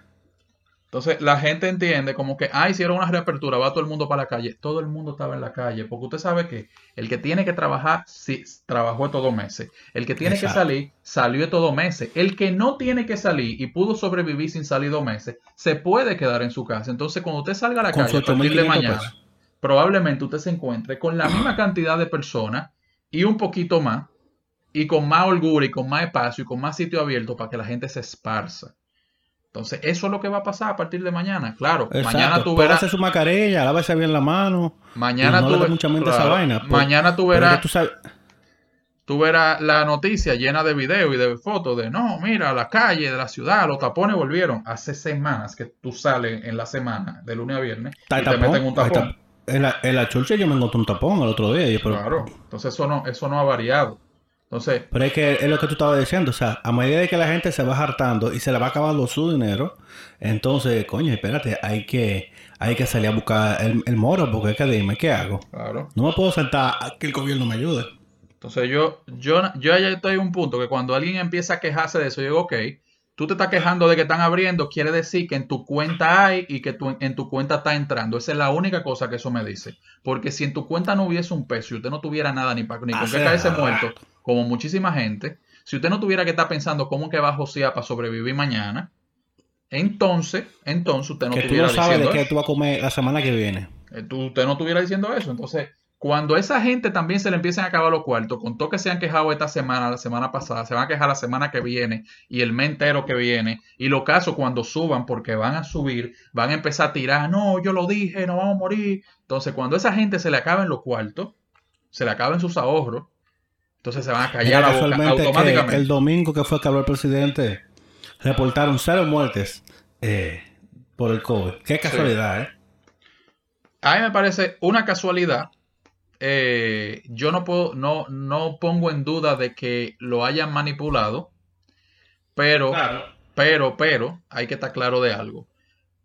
Entonces la gente entiende como que, ah, hicieron una reapertura, va todo el mundo para la calle. Todo el mundo estaba en la calle, porque usted sabe que el que tiene que trabajar, sí, trabajó estos dos meses. El que tiene que salir, salió estos dos meses. El que no tiene que salir y pudo sobrevivir sin salir dos meses, se puede quedar en su casa. Entonces cuando usted salga a la Con calle a partir de 8.500 mañana, pesos. Probablemente usted se encuentre con la misma cantidad de personas y un poquito más, y con más holgura y con más espacio y con más sitio abierto para que la gente se esparza. Entonces, eso es lo que va a pasar a partir de mañana. Claro, mañana Exacto. tú verás, su mascarilla, lávese bien la mano. mañana no tú le dé ve- mucha mente a esa claro, vaina, pues. mañana tú verás, tú sabes, tú verás la noticia llena de videos y de fotos de, no, mira, la calle de la ciudad, los tapones volvieron. Hace semanas que tú sales en la semana, de lunes a viernes, y te meten un tapón. En la, en la churcha yo me encontré un tapón el otro día. y yo, pero- Claro, entonces eso no, eso no ha variado. Entonces, Pero es que es lo que tú estabas diciendo, o sea, a medida de que la gente se va hartando y se le va acabando su dinero, entonces, coño, espérate, hay que, hay que salir a buscar el, el moro, porque es que dime, ¿qué hago? claro. No me puedo sentar a que el gobierno me ayude. Entonces yo, yo, yo ya estoy en un punto que cuando alguien empieza a quejarse de eso, yo digo, ok, tú te estás quejando de que están abriendo, quiere decir que en tu cuenta hay y que tu- en tu cuenta está entrando. Esa es la única cosa que eso me dice. Porque si en tu cuenta no hubiese un peso y usted no tuviera nada ni, pa- ni con qué caerse muerto, como muchísima gente, si usted no tuviera que estar pensando cómo que va a josear para sobrevivir mañana, entonces, entonces usted no que tú estuviera no sabes de qué tú vas a comer la semana que viene. Eh, tú- usted no estuviera diciendo eso. Entonces, cuando esa gente también se le empiecen a acabar los cuartos, con todo que se han quejado esta semana, la semana pasada, se van a quejar la semana que viene y el mes entero que viene, y los casos cuando suban, porque van a subir, van a empezar a tirar, no, yo lo dije, no vamos a morir. Entonces, cuando esa gente se le acaben los cuartos, se le acaben sus ahorros, entonces se van a callar la boca automáticamente. el domingo que fue que habló el presidente, reportaron cero muertes eh, por el COVID. Qué casualidad, ¿eh? A mí me parece una casualidad. Eh, yo no puedo, no, no pongo en duda de que lo hayan manipulado, pero, pero, pero, hay que estar claro de algo.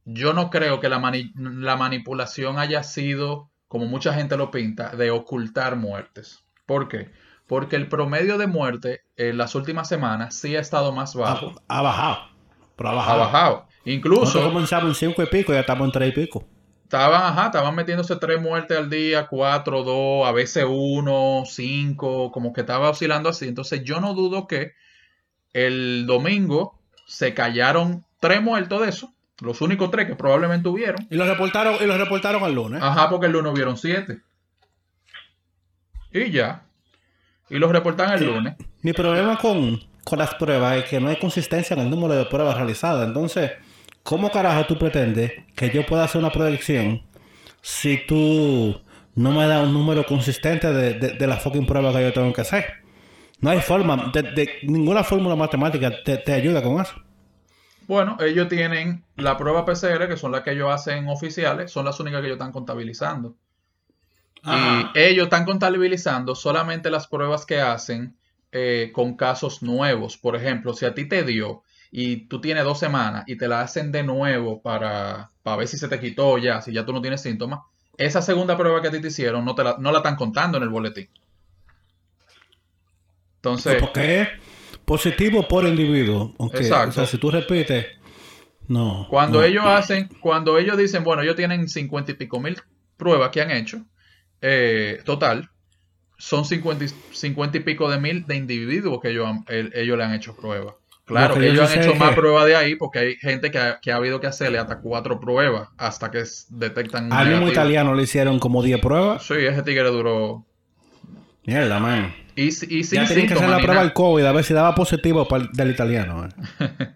Yo no creo que la, mani- la manipulación haya sido, como mucha gente lo pinta, de ocultar muertes. ¿Por qué? Porque el promedio de muerte en las últimas semanas sí ha estado más bajo. Ha, ha bajado. Pero ha Ha bajado. Incluso. Nosotros comenzamos en cinco y pico y ya estamos en tres y pico. Estaban, ajá, estaban metiéndose tres muertes al día, cuatro, dos, a veces uno, cinco, como que estaba oscilando así. Entonces yo no dudo que el domingo se callaron tres muertos de eso, los únicos tres que probablemente hubieron. Y lo reportaron, y lo reportaron el lunes. Ajá, porque el lunes hubieron siete. Y ya. Y los reportan el lunes. Mi problema con, con las pruebas es que no hay consistencia en el número de pruebas realizadas. Entonces, ¿cómo carajo tú pretendes que yo pueda hacer una predicción si tú no me das un número consistente de, de, de la fucking prueba que yo tengo que hacer? No hay forma, de, de- ninguna fórmula matemática te, te ayuda con eso. Bueno, ellos tienen la prueba PCR, que son las que ellos hacen oficiales, son las únicas que ellos están contabilizando. Ajá. Y ellos están contabilizando solamente las pruebas que hacen eh, con casos nuevos. Por ejemplo, si a ti te dio y tú tienes dos semanas y te la hacen de nuevo para, para ver si se te quitó ya, si ya tú no tienes síntomas, esa segunda prueba que a ti te hicieron no, te la, no la están contando en el boletín. Entonces, Porque es positivo por individuo. Exacto. O sea, si tú repites, no. Cuando no. ellos hacen, cuando ellos dicen, bueno, ellos tienen cincuenta y pico mil pruebas que han hecho, eh, total, son cincuenta y, 50 y pico de mil de individuos que ellos, han- el- ellos le han hecho pruebas. Claro, que ellos han hecho más que- pruebas de ahí porque hay gente que ha, que ha habido que hacerle hasta cuatro pruebas hasta que detectan Al mismo italiano le hicieron como 10 pruebas. Sí, ese tigre duró. Mierda, man. Y, y sin Ya tienen que hacer la prueba del COVID a ver si daba positivo para el- del italiano. eh.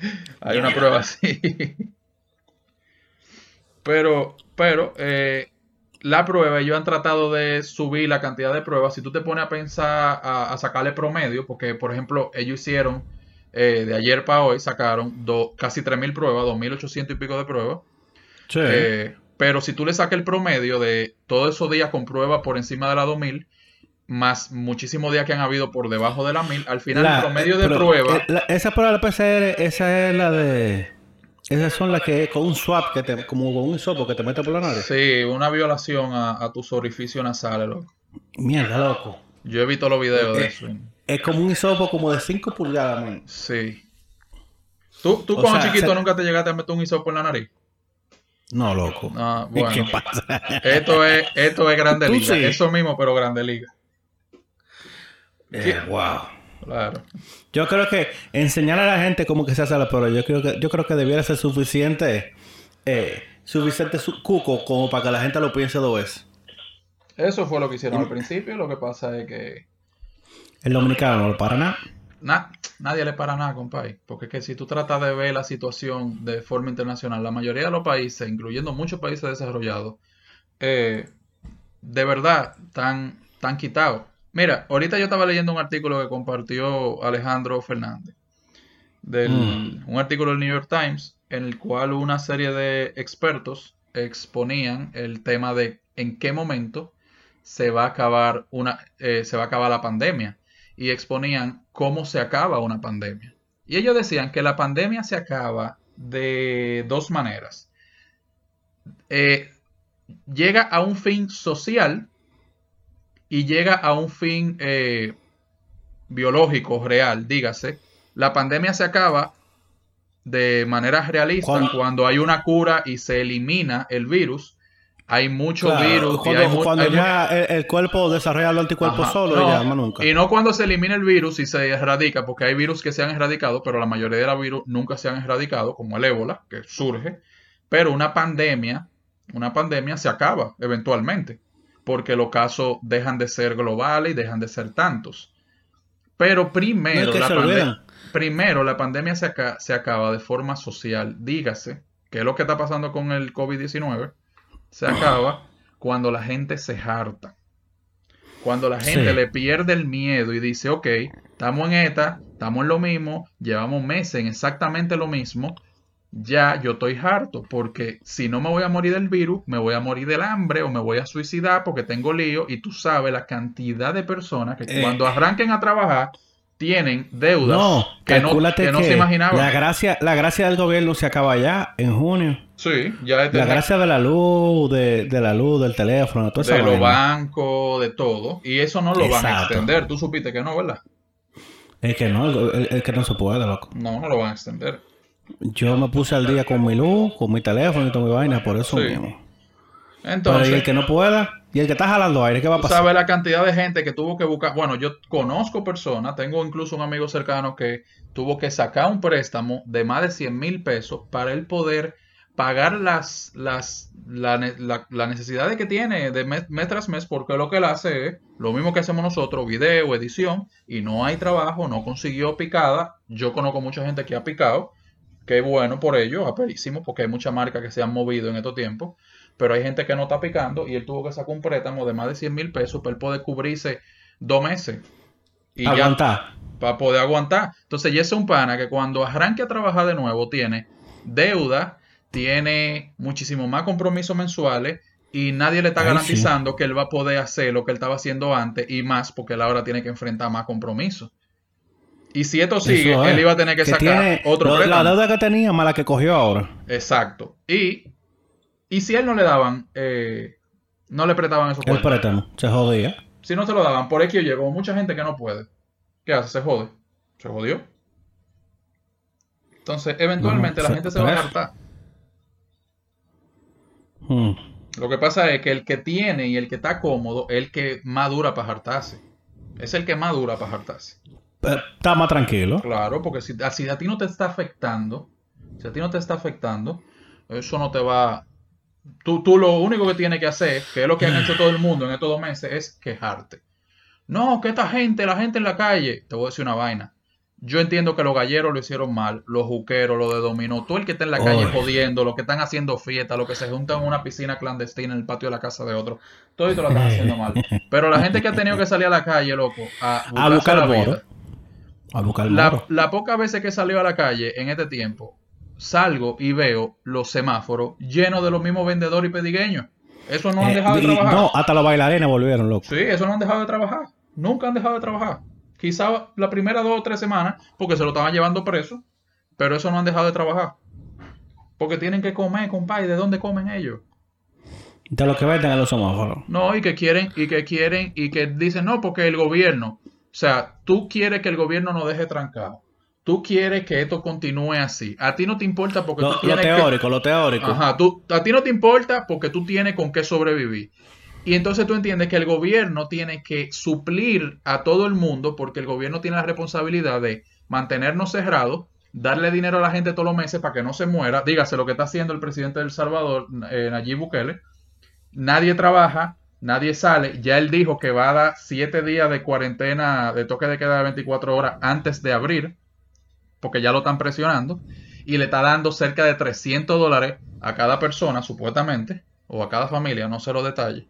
Hay una prueba así. Pero, pero, eh, la prueba, ellos han tratado de subir la cantidad de pruebas. Si tú te pones a pensar, a, a sacarle promedio, porque, por ejemplo, ellos hicieron, eh, de ayer para hoy, sacaron do- casi 3.000 pruebas, 2.800 y pico de pruebas. Sí. Eh, pero si tú le sacas el promedio de todos esos días con pruebas por encima de la 2000, más muchísimos días que han habido por debajo de la 1000, al final La- el promedio de pero, prueba. eh, esa prueba de la PCR, esa es la de. Esas son las que con un swap, que te, como con un hisopo que te mete por la nariz. Sí, una violación a, a tus orificios nasales, loco. Mierda, loco. Yo he visto los videos de Eh, eso. Es como un hisopo como de 5 pulgadas, man. Sí. ¿Tú, tú cuando sea, chiquito se- nunca te llegaste a meter un hisopo en la nariz? No, loco. Ah, ¿Qué pasa? Esto es, esto es Grande Liga. sí. Eso mismo, pero Grande Liga. Eh, wow. Claro. Yo creo que enseñar a la gente cómo que se hace la prueba, yo creo que, yo creo que debiera ser suficiente, eh, suficiente su- cuco como para que la gente lo piense dos veces. Eso fue lo que hicieron al principio. Lo que pasa es que El dominicano no para nada. na- nadie le para nada, compadre. Porque es que si tú tratas de ver la situación de forma internacional, la mayoría de los países, incluyendo muchos países desarrollados, eh, de verdad están, están quitados. Mira, ahorita yo estaba leyendo un artículo que compartió Alejandro Fernández, del, Mm. un artículo del New York Times, en el cual una serie de expertos exponían el tema de en qué momento se va a acabar una, eh, se va a acabar la pandemia y exponían cómo se acaba una pandemia. Y ellos decían que la pandemia se acaba de dos maneras. Eh, llega a un fin social y llega a un fin eh, biológico real, dígase. La pandemia se acaba de manera realista Cuando- cuando, hay una cura y se elimina el virus. Hay mucho Claro, virus y cuando, hay mu- cuando hay mu- ya el, el cuerpo desarrolla los anticuerpos Ajá, solo no, y ya más nunca. Y no cuando se elimina el virus y se erradica, porque hay virus que se han erradicado, pero la mayoría de los virus nunca se han erradicado, como el ébola, que surge. Pero una pandemia, una pandemia se acaba eventualmente, porque los casos dejan de ser globales y dejan de ser tantos. Pero primero, la pande- primero la pandemia se, aca- se acaba de forma social. Dígase, que es lo que está pasando con el COVID-19, se acaba cuando la gente se harta. Cuando la gente Sí. le pierde el miedo y dice, ok, estamos en esta, estamos en lo mismo, llevamos meses en exactamente lo mismo, ya yo estoy harto, porque si no me voy a morir del virus, me voy a morir del hambre o me voy a suicidar porque tengo lío y tú sabes la cantidad de personas que Eh. cuando arranquen a trabajar tienen deudas No, que no, que no se imaginaban. La gracia, la gracia del gobierno se acaba ya en junio. Sí, ya La gracia de la luz, de, de la luz, del teléfono, de los bancos, de todo. Y eso no lo van a extender. Tú supiste que no, ¿verdad? Es que no, el, el que no se puede, loco. No, no lo van a extender. Yo me puse al día con mi luz, con mi teléfono y toda mi vaina, por eso Sí. mismo. Pero y Entonces, el que no pueda, y el que está jalando aire, ¿qué va a pasar? sabes la cantidad de gente que tuvo que buscar. Bueno, yo conozco personas, tengo incluso un amigo cercano que tuvo que sacar un préstamo de más de 100 mil pesos para él poder pagar las, las, la- la necesidades que tiene de mes, mes tras mes, porque lo que él hace es lo mismo que hacemos nosotros, video, edición, y no hay trabajo, no consiguió picada. Yo conozco mucha gente que ha picado, que bueno por ello, aperísimo, porque hay muchas marcas que se han movido en estos tiempos, pero hay gente que no está picando y él tuvo que sacar un préstamo de más de 100 mil pesos para él poder cubrirse dos meses. Y ya Aguantar. para poder aguantar. Entonces, ya es un pana que cuando arranque a trabajar de nuevo tiene deuda, tiene muchísimo más compromisos mensuales y nadie le está Ay, garantizando que él va a poder hacer lo que él estaba haciendo antes y más porque él ahora tiene que enfrentar más compromisos. Y si esto sigue, es. él iba a tener que, sacar tiene otro lo- la préstamo. deuda que tenía más la que cogió ahora. Exacto. Y, y si él no le daban, eh, no le prestaban esos El préstamo. Se jodía. Si no se lo daban, por X o Y, como mucha gente que no puede, ¿qué hace? Se jode. Se jodió. Entonces, eventualmente No, la se- gente se va a hartar. Hmm. Lo que pasa es que el que tiene y el que está cómodo es el que más dura para hartarse. Es el que más dura para hartarse. Eh, Está más tranquilo. Claro, porque si, si a ti no te está afectando, si a ti no te está afectando, eso no te va... Tú, tú lo único que tienes que hacer, que es lo que han hecho todo el mundo en estos dos meses, es quejarte. No, que esta gente, la gente en la calle, te voy a decir una vaina. Yo entiendo que los galleros lo hicieron mal, los juqueros, los de dominó, todo el que está en la calle Oy. jodiendo, los que están haciendo fiesta, los que se juntan en una piscina clandestina en el patio de la casa de otro, todo esto lo están haciendo mal. Pero la gente que ha tenido que salir a la calle, loco, a, A buscar la vida, A buscar el la, la pocas veces que he salido a la calle en este tiempo, salgo y veo los semáforos llenos de los mismos vendedores y pedigueños. Eso no han Eh, dejado de trabajar. no, hasta los bailarines volvieron, loco. Sí, eso no han dejado de trabajar. Nunca han dejado de trabajar. Quizá la primera dos o tres semanas, porque se lo estaban llevando preso, pero eso no han dejado de trabajar. Porque tienen que comer, compadre. ¿De dónde comen ellos? De lo que venden en los semáforos. No, y que quieren, y que quieren, y que dicen, no, porque el gobierno. O sea, tú quieres que el gobierno nos deje trancado. Tú quieres que esto continúe así. A ti no te importa porque Lo, tú lo tienes que- teórico, lo teórico. Ajá, tú, a ti no te importa porque tú tienes con qué sobrevivir. Y entonces tú entiendes que el gobierno tiene que suplir a todo el mundo porque el gobierno tiene la responsabilidad de mantenernos cerrados, darle dinero a la gente todos los meses para que no se muera. Dígase lo que está haciendo el presidente de El Salvador, eh, Nayib Bukele. Nadie trabaja, nadie sale. Ya él dijo que va a dar siete días de cuarentena, de toque de queda de 24 horas antes de abrir, porque ya lo están presionando y le está dando cerca de 300 dólares a cada persona, supuestamente, o a cada familia, no sé los detalles.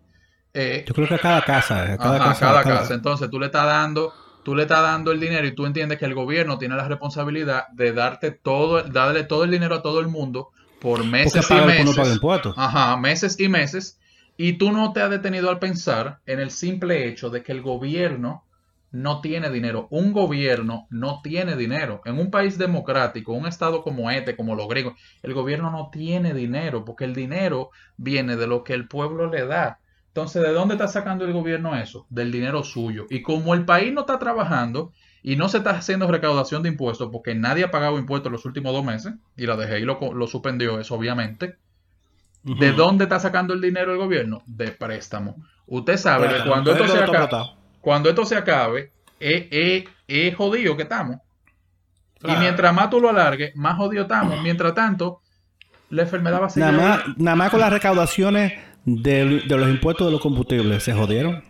Eh, Yo creo que a cada casa, a cada ajá, casa. cada cada- casa. Entonces tú le estás dando, tú le estás dando el dinero y tú entiendes que el gobierno tiene la responsabilidad de darte todo, darle todo el dinero a todo el mundo por Porque meses y meses. impuestos. Ajá, meses y meses. Y tú no te has detenido al pensar en el simple hecho de que el gobierno no tiene dinero. Un gobierno no tiene dinero. En un país democrático, un estado como este, como los griegos, el gobierno no tiene dinero porque el dinero viene de lo que el pueblo le da. Entonces, ¿de dónde está sacando el gobierno eso? Del dinero suyo. Y como el país no está trabajando y no se está haciendo recaudación de impuestos porque nadie ha pagado impuestos los últimos dos meses, y la DGI lo, lo suspendió eso, obviamente. ¿De dónde está sacando el dinero el gobierno? De préstamo. Usted sabe que cuando esto se acaba cuando esto se acabe, es, jodido que estamos. Y mientras más tú lo alargues, más jodido estamos. Mientras tanto, la enfermedad va a seguir. Nada más, nada más con las recaudaciones de, los impuestos de los combustibles se jodieron.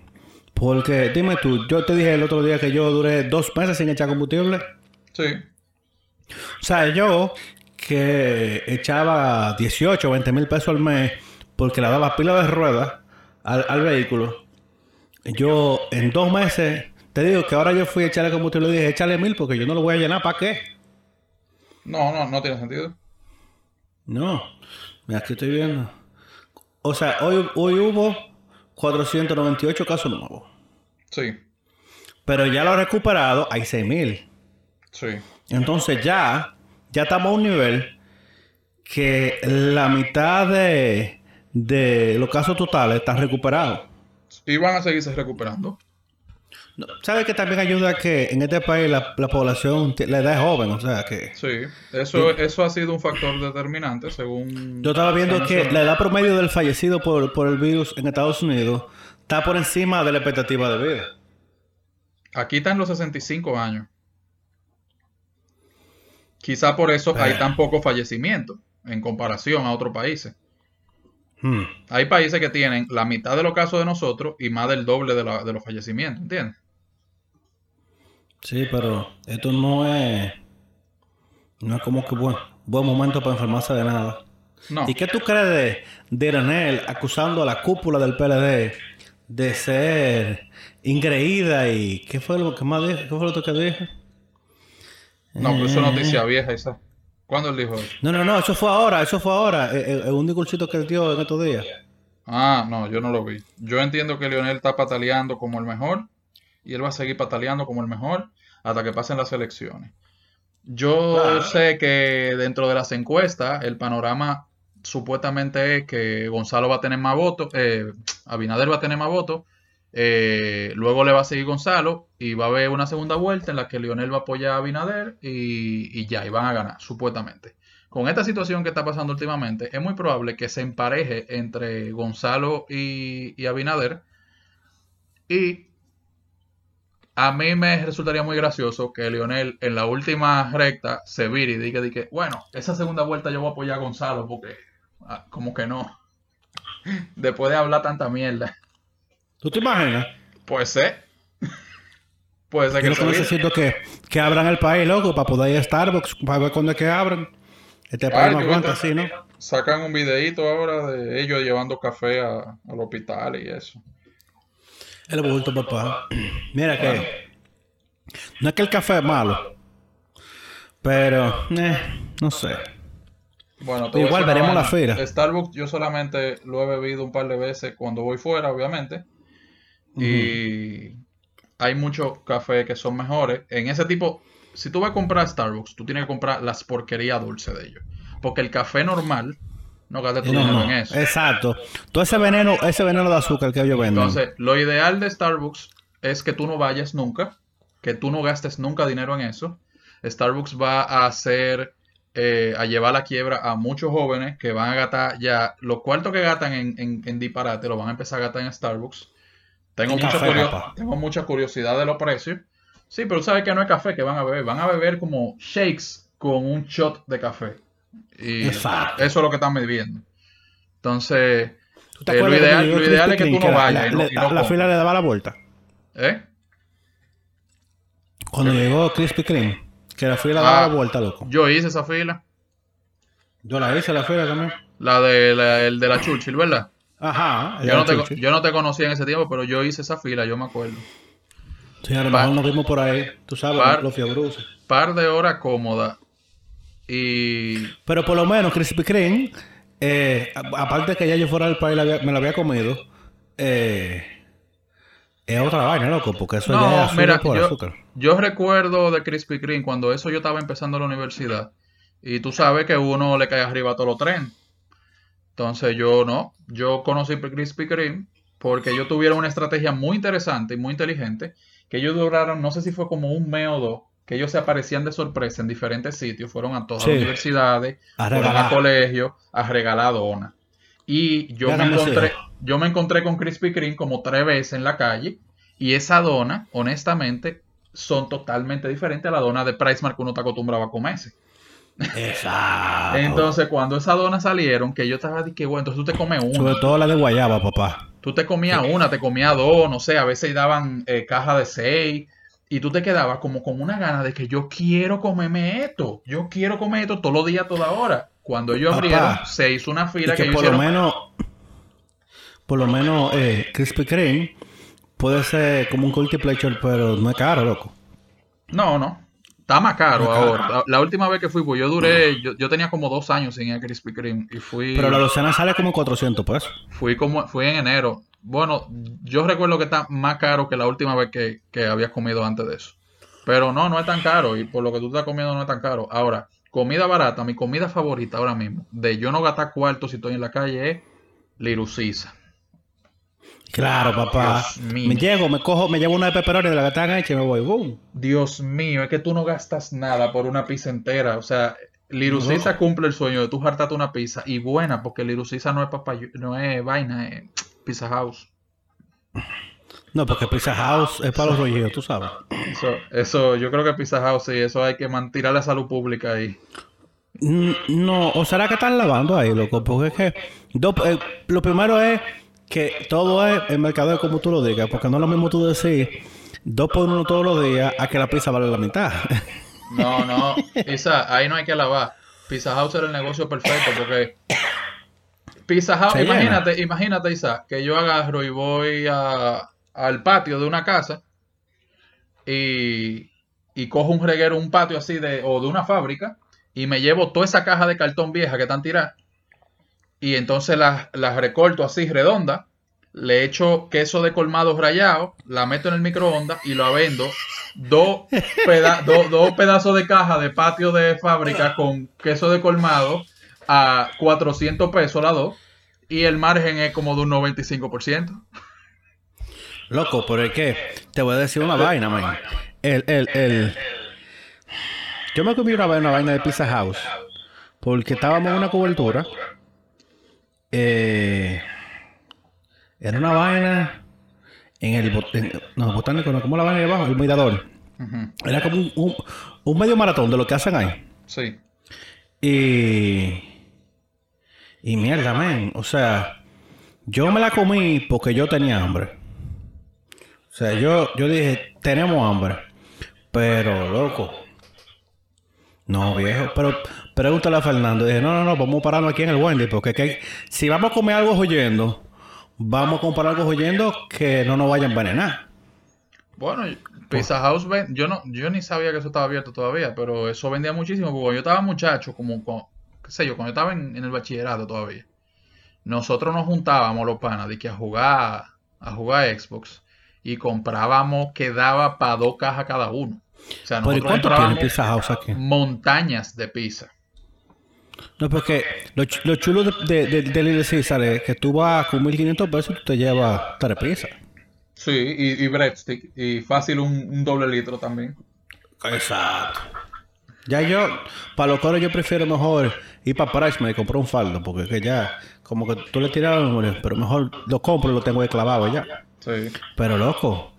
Porque, dime tú, yo te dije el otro día que yo duré dos meses sin echar combustible. Sí. O sea, yo que echaba 18 o 20 mil pesos al mes porque le daba pila de ruedas al, al vehículo yo en dos meses, te digo que ahora yo fui a echarle combustible y dije, échale mil porque yo no lo voy a llenar, ¿para qué? No, no, no tiene sentido. No, mira, aquí estoy viendo. O sea, hoy, hoy hubo 498 casos nuevos. Sí. Pero ya lo recuperado, hay 6000. Sí. Entonces ya, ya estamos a un nivel que la mitad de, de los casos totales están recuperados y van a seguirse recuperando. ¿Sabes que también ayuda que en este país la, población, la edad es joven? O sea que... Sí, eso, eso ha sido un factor determinante según... Yo estaba viendo que la edad promedio del fallecido por, por el virus en Estados Unidos está por encima de la expectativa de vida. Aquí están los 65 años. Quizá por eso hay tan poco fallecimiento en comparación a otros países. Hmm. Hay países que tienen la mitad de los casos de nosotros y más del doble de, los fallecimientos, ¿entiendes? Sí, pero esto no es. No es como que buen, buen momento para enfermarse de nada. No. ¿Y qué tú crees de, de Iranel acusando a la cúpula del PLD de ser ingreída y qué fue lo que más dijo? ¿Qué fue lo que dijo? No, pero eso es noticia vieja esa. ¿Cuándo él dijo eso? No, no, no, eso fue ahora, eso fue ahora. Es eh, eh, un discursito que él dio en estos días. Ah, no, yo no lo vi. Yo entiendo que Lionel está pataleando como el mejor y él va a seguir pataleando como el mejor hasta que pasen las elecciones. Yo sé que dentro de las encuestas el panorama supuestamente es que Gonzalo va a tener más votos, eh, Abinader va a tener más votos eh, luego le va a seguir Gonzalo y va a haber una segunda vuelta en la que Lionel va a apoyar a Abinader y, ya, y van a ganar, supuestamente. Con esta situación que está pasando últimamente, es muy probable que se empareje entre Gonzalo y, Abinader. Y a mí me resultaría muy gracioso que Lionel en la última recta se vire y diga, diga, bueno, esa segunda vuelta yo voy a apoyar a Gonzalo porque ah, como que no. Después de hablar tanta mierda. ¿Tú te imaginas? Puede ser. Puede ser que Yo necesito que, que abran el país, loco, para poder ir a Starbucks, para ver cuándo es que abran. Este país no aguanta así, ¿no? Sacan un videito ahora de ellos llevando café a, al hospital y eso. El bulto, papá. Mira que... No es que el café es malo. Pero, eh, no sé. Bueno, igual veremos la feria. Starbucks yo solamente lo he bebido un par de veces cuando voy fuera, obviamente. Y hay muchos cafés que son mejores. En ese tipo, si tú vas a comprar Starbucks, tú tienes que comprar las porquerías dulces de ellos. Porque el café normal no gasta tu dinero en eso. Exacto. Todo ese veneno, ese veneno de azúcar que ellos venden. Entonces, lo ideal de Starbucks es que tú no vayas nunca, que tú no gastes nunca dinero en eso. Starbucks va a hacer, eh, a llevar la quiebra a muchos jóvenes que van a gastar ya, los cuartos que gastan en, en, en disparate, lo van a empezar a gastar en Starbucks. Tengo mucha, tengo mucha curiosidad de los precios. Sí, pero sabes que no es café que van a beber. Van a beber como shakes con un shot de café. Y eso es lo que están bebiendo. Entonces, eh, lo ideal, es que tú no vayas. La, fila le daba la vuelta. ¿Eh? Cuando llegó Krispy Kreme, que la fila daba la ah, vuelta, loco. Yo hice esa fila. Yo la hice, la fila también. La de el de la Churchill, ¿verdad? Ajá. Yo no, te, yo no te conocía en ese tiempo, pero yo hice esa fila, yo me acuerdo. Sí, a lo mejor nos vimos por ahí, tú sabes, par, los fiebrusos. Par de horas cómodas. Y. Pero por lo menos Krispy Kreme eh, aparte que ya yo fuera del país la había- me lo había comido, eh, es otra vaina, loco, porque eso ya es No, azúcar mira, por yo, azúcar. yo recuerdo de Krispy Kreme cuando eso yo estaba empezando la universidad. Y tú sabes que uno le cae arriba a todos los trenes. Entonces yo no, yo conocí Krispy Kreme porque ellos tuvieron una estrategia muy interesante y muy inteligente, que ellos duraron, no sé si fue como un mes o dos, que ellos se aparecían de sorpresa en diferentes sitios, fueron a todas Sí. las universidades, A fueron a colegios, a regalar donas. Y yo me encontré, yo me encontré con Krispy Kreme como tres veces en la calle, y esa dona, honestamente, son totalmente diferentes a la dona de Price Mark que uno está acostumbrado a comerse. Exacto. Entonces, cuando esas donas salieron, que yo estaba de que, bueno, entonces tú te comes una. Sobre todo la de guayaba, papá. Tú te comías una, te comías dos, no sé, a veces daban eh, caja de seis. Y tú te quedabas como con una gana de que yo quiero comerme esto. Yo quiero comer esto todos los días, toda hora. Cuando ellos Papá, abrieron, se hizo una Y fila que que ellos por lo hicieron. menos, por lo menos, eh, Krispy Kreme puede ser como un guilty pleasure, pero no es caro, loco. No, no. Está más caro ahora. La, la última vez que fui, pues yo duré, yo, yo tenía como dos años sin ir a Krispy Kreme. Y fui. Pero la docena sale como 400 pesos. Fui como, fui en enero. Bueno, yo recuerdo que está más caro que la última vez que, que habías comido antes de eso. Pero no, no es tan caro. Y por lo que tú estás comiendo no es tan caro. Ahora, comida barata, mi comida favorita ahora mismo, de yo no gastar cuartos si estoy en la calle, es Lirucisa. Claro, papá. Dios mío. Me llego, me cojo, me llevo una de pepperoni de la que están hecha y me voy. ¡Boom! Dios mío, es que tú no gastas nada por una pizza entera. O sea, Lirucisa cumple el sueño de tú hartarte una pizza. Y buena, porque Lirucisa no es papayo- no es vaina, es Pizza House. No, porque Pizza House es para los rollos, tú sabes. Eso, eso, yo creo que Pizza House, sí, eso hay que mantener la salud pública ahí. No, o será que están lavando ahí, loco, porque es que do- eh, lo primero es que todo es el mercado como tú lo digas, porque no es lo mismo tú decir dos por uno todos los días a que la pizza vale la mitad. No, no, Isa, ahí no hay que lavar. Pizza House era el negocio perfecto porque Pizza House, Se llena. imagínate, imagínate, Isa, que yo agarro y voy a- al patio de una casa y, y cojo un reguero, un patio así de, o de una fábrica y me llevo toda esa caja de cartón vieja que están tiradas y entonces las, las recorto así redonda, le echo queso de colmado rallado, la meto en el microondas y lo vendo dos, peda- do- dos pedazos de caja de patio de fábrica con queso de colmado a 400 pesos las dos y el margen es como de un 95%. Loco, pero es que te voy a decir una vaina, man. El, el, el... Yo me comí una, una vaina de Pizza House porque estábamos en una cobertura. Eh, era una vaina en el, en- no, botánico, no, como la vaina de abajo, el mirador. Era como un, un, un medio maratón de lo que hacen ahí. Sí. Y. Y mierda, men. O sea, yo me la comí porque yo tenía hambre. O sea, yo, yo dije, tenemos hambre. Pero, loco. No, viejo. Pero pregúntale a Fernando. Dije, no, no, no, vamos a pararnos aquí en el Wendy. Porque si vamos a comer algo joyendo, vamos a comprar algo joyendo que no nos vaya a envenenar. Bueno, Pizza House, ven- yo no, yo ni sabía que eso estaba abierto todavía, pero eso vendía muchísimo, porque cuando yo estaba muchacho, como, con- qué sé yo, cuando yo estaba en, el bachillerato todavía, nosotros nos juntábamos los panas de que a jugar, a jugar Xbox, y comprábamos que daba para dos cajas cada uno. O sea, Pero ¿y nosotros cuánto tiene Pizza House aquí? montañas de pizza. No, porque lo, ch- lo chulo de, de, de, de es que tú vas con 1500 pesos y tú te llevas tres pizzas. Sí, y, y breadstick, y fácil un, un doble litro también. Exacto. Ya yo, para los coros yo prefiero mejor ir para Price y comprar un faldo, porque que ya, como que tú le tiras la memoria, pero mejor lo compro y lo tengo ahí clavado ya. Sí. Pero loco,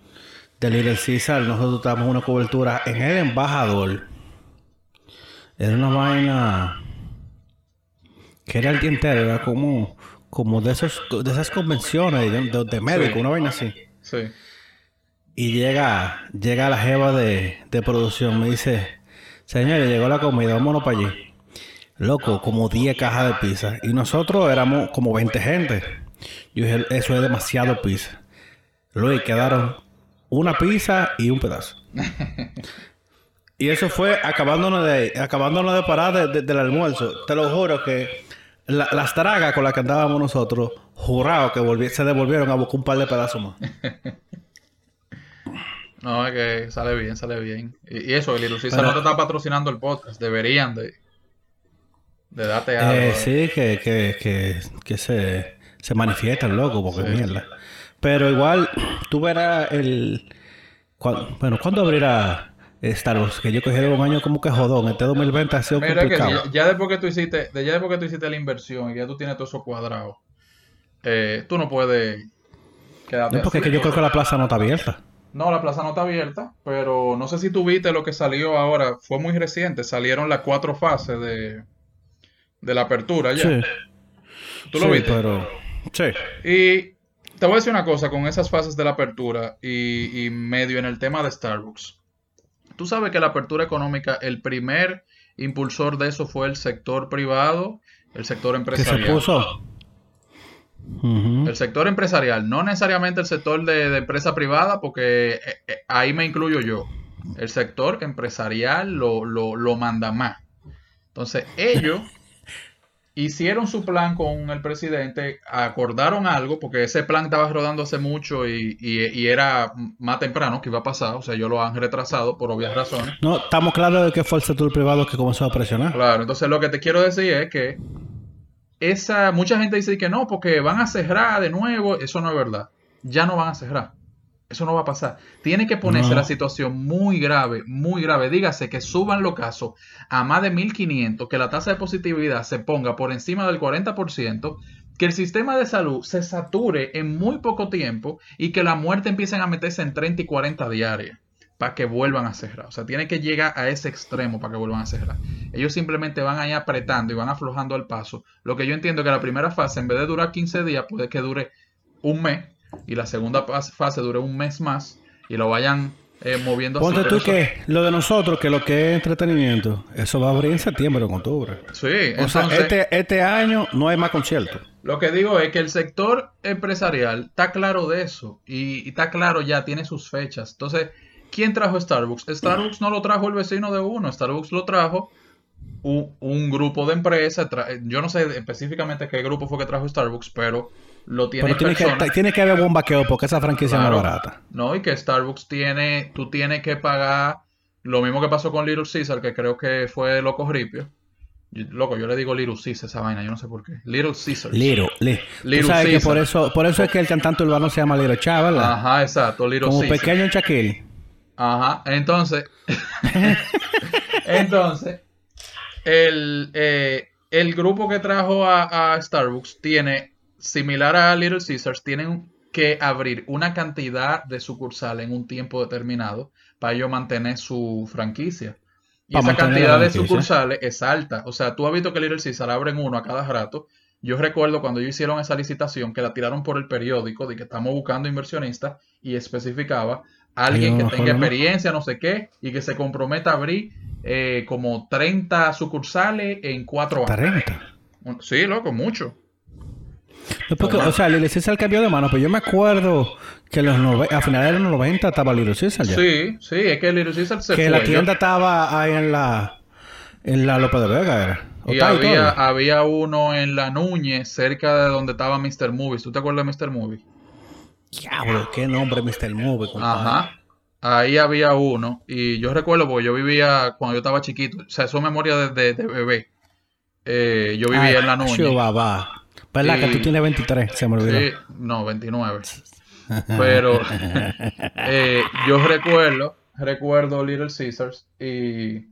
de Little Caesar nosotros en una cobertura en el embajador. Era una vaina que era el día entero, era como, como de esos, de esas convenciones de, de, de médico, Sí. una vaina así. Sí. Y llega, llega la jeva de, de producción, me dice, señores, llegó la comida, vámonos para allí. Loco, como 10 cajas de pizza. Y nosotros éramos como 20 gente. Yo dije, eso es demasiado pizza. Luego quedaron una pizza y un pedazo. y eso fue acabándonos de, acabándonos de parar de- de- del almuerzo. Te lo juro que la- las dragas con las que andábamos nosotros, jurado que volvi- se devolvieron a buscar un par de pedazos más. No, es que sale bien, sale bien. Y, y eso, el Ilusisa Pero- no te está patrocinando el podcast. Deberían de, de darte algo. Eh, eh. sí, que, que, que, que se, se manifiestan, loco, porque Sí. mierda. Pero igual, tú verás el... bueno, ¿cuándo abrirá Star Wars? Que yo cogí un año como que jodón. Este 2020 ha sido Mira que complicado. ya, ya después que tú hiciste, de- ya después que tú hiciste la inversión y ya tú tienes todo eso cuadrado, eh, tú no puedes quedarte No, porque es que yo creo que la plaza no está abierta. No, la plaza no está abierta, pero no sé si tú viste lo que salió ahora, fue muy reciente, salieron las cuatro fases de, de la apertura ya. Sí. ¿Tú lo sí, viste? pero... Sí. Y te voy a decir una cosa con esas fases de la apertura y, y medio en el tema de Starbucks. Tú sabes que la apertura económica, el primer impulsor de eso fue el sector privado, el sector Que se empresarial. puso... El sector empresarial, no necesariamente el sector de, de empresa privada, porque eh, eh, ahí me incluyo yo. El sector empresarial lo, lo, lo manda más. Entonces, ellos hicieron su plan con el presidente, acordaron algo, porque ese plan estaba rodando hace mucho y, y- y era más temprano que iba a pasar, o sea, ellos lo han retrasado por obvias razones. No, estamos claros de que fue el sector privado que comenzó a presionar. Claro, entonces lo que te quiero decir es que esa, mucha gente dice que no, porque van a cerrar de nuevo, eso no es verdad. Ya no van a cerrar. Eso no va a pasar. Tiene que ponerse No. la situación muy grave, muy grave. Dígase que suban los casos a más de 1500, que la tasa de positividad se ponga por encima del 40%, que el sistema de salud se sature en muy poco tiempo y que la muerte empiecen a meterse en 30 y 40 diarias para que vuelvan a cerrar. O sea, tiene que llegar a ese extremo para que vuelvan a cerrar. Ellos simplemente van ahí apretando y van aflojando el paso. Lo que yo entiendo es que la primera fase, en vez de durar 15 días, puede que dure un mes y la segunda fase dure un mes más y lo vayan eh, moviendo. Ponte tú eso- que lo de nosotros, que lo que es entretenimiento, eso va a abrir en septiembre o en octubre. Sí, O sea, este, este año no hay más conciertos. lo que digo es que el sector empresarial está claro de eso y, y está claro ya, tiene sus fechas. Entonces, ¿quién trajo Starbucks? Starbucks no lo trajo el vecino de uno, Starbucks lo trajo un, un grupo de empresas. Yo no sé específicamente qué grupo fue que trajo Starbucks, pero lo tiene Pero tiene que, tiene que haber buen vaqueo porque esa franquicia Claro. no es barata. No, y que Starbucks tiene, tú tienes que pagar lo mismo que pasó con Little Caesar, que creo que fue Loco Ripio. Loco, yo le digo Little Caesar esa vaina, yo no sé por qué. Little Caesar. Liro, li. Little sabes que Caesar. por eso, por eso es que el cantante urbano se llama Liro Chá, ¿verdad? Ajá, exacto, Little Como Caesar. pequeño Shaquille. Ajá, entonces, entonces, el, eh, el grupo que trajo a, a Starbucks tiene, similar a Little Caesars, tienen que abrir una cantidad de sucursales en un tiempo determinado para ellos mantener su franquicia. Y esa cantidad de sucursales es alta. O sea, tú has visto que Little Caesar abren uno a cada rato. Yo recuerdo cuando ellos hicieron esa licitación que la tiraron por el periódico de que estamos buscando inversionistas y especificaba alguien que tenga experiencia, no sé qué, y que se comprometa a abrir eh, como 30 sucursales en 4 años. 30. Sí, loco, mucho. No, porque, o sea, Lilo César cambió de mano, pero yo me acuerdo que los nove- a finales de los 90 estaba Lilo César ya. Sí, sí, es que Little Caesar se que fue. la Yo- tienda estaba ahí en la en la López de Vega era. Y había, había uno en La Núñez, cerca de donde estaba Mr. Movies. ¿Tú te acuerdas de Mr. Movies? Diablo, qué nombre Mr. Movie, compadre. Ajá. Ahí había uno. Y yo recuerdo porque yo vivía cuando yo estaba chiquito. O sea, eso es memoria de, de- de bebé. Eh, yo vivía Ay, en La Núñez. ¿Verdad que Y- tú tienes 23? Se me olvidó. Sí, no, 29. Pero eh, yo recuerdo, recuerdo Little Caesars y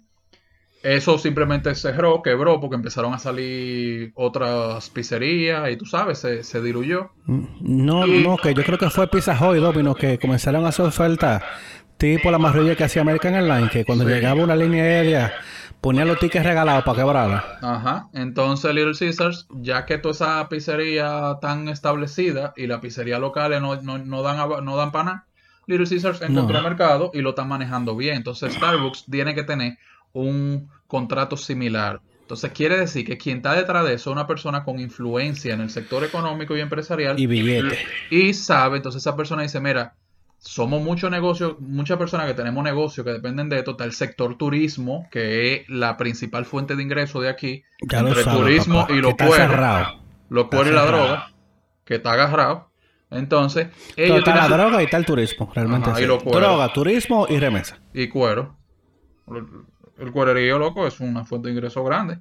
eso simplemente cerró, quebró porque empezaron a salir otras pizzerías y tú sabes, se, se diluyó. No, Y- no, que yo creo que fue Pizza Hut y Domino que comenzaron a hacer ofertas tipo la marrulla que hacía American Airlines, que cuando Sí. llegaba una línea aérea ponían los tickets regalados para quebrarla. Ajá. Entonces Little Caesars, ya que toda esa pizzería tan establecida y la pizzería locales no, no, no dan, no dan para nada, Little Caesars encontró No. mercado y lo están manejando bien. Entonces Starbucks tiene que tener un contrato similar. Entonces quiere decir que quien está detrás de eso es una persona con influencia en el sector económico y empresarial Y billete. y sabe, entonces esa persona dice, mira, somos muchos negocios, muchas personas que tenemos negocios que dependen de esto. Está el sector turismo, que es la principal fuente de ingreso de aquí. Ya entre sabes, turismo papá, y los cueros. Los cueros y la cerrado. droga, que está agarrado. Entonces, Pero ellos está la su- droga y está el turismo, realmente. Ajá, y los. Droga, turismo y remesa. y cuero. El cuererío, loco, es una fuente de ingreso grande.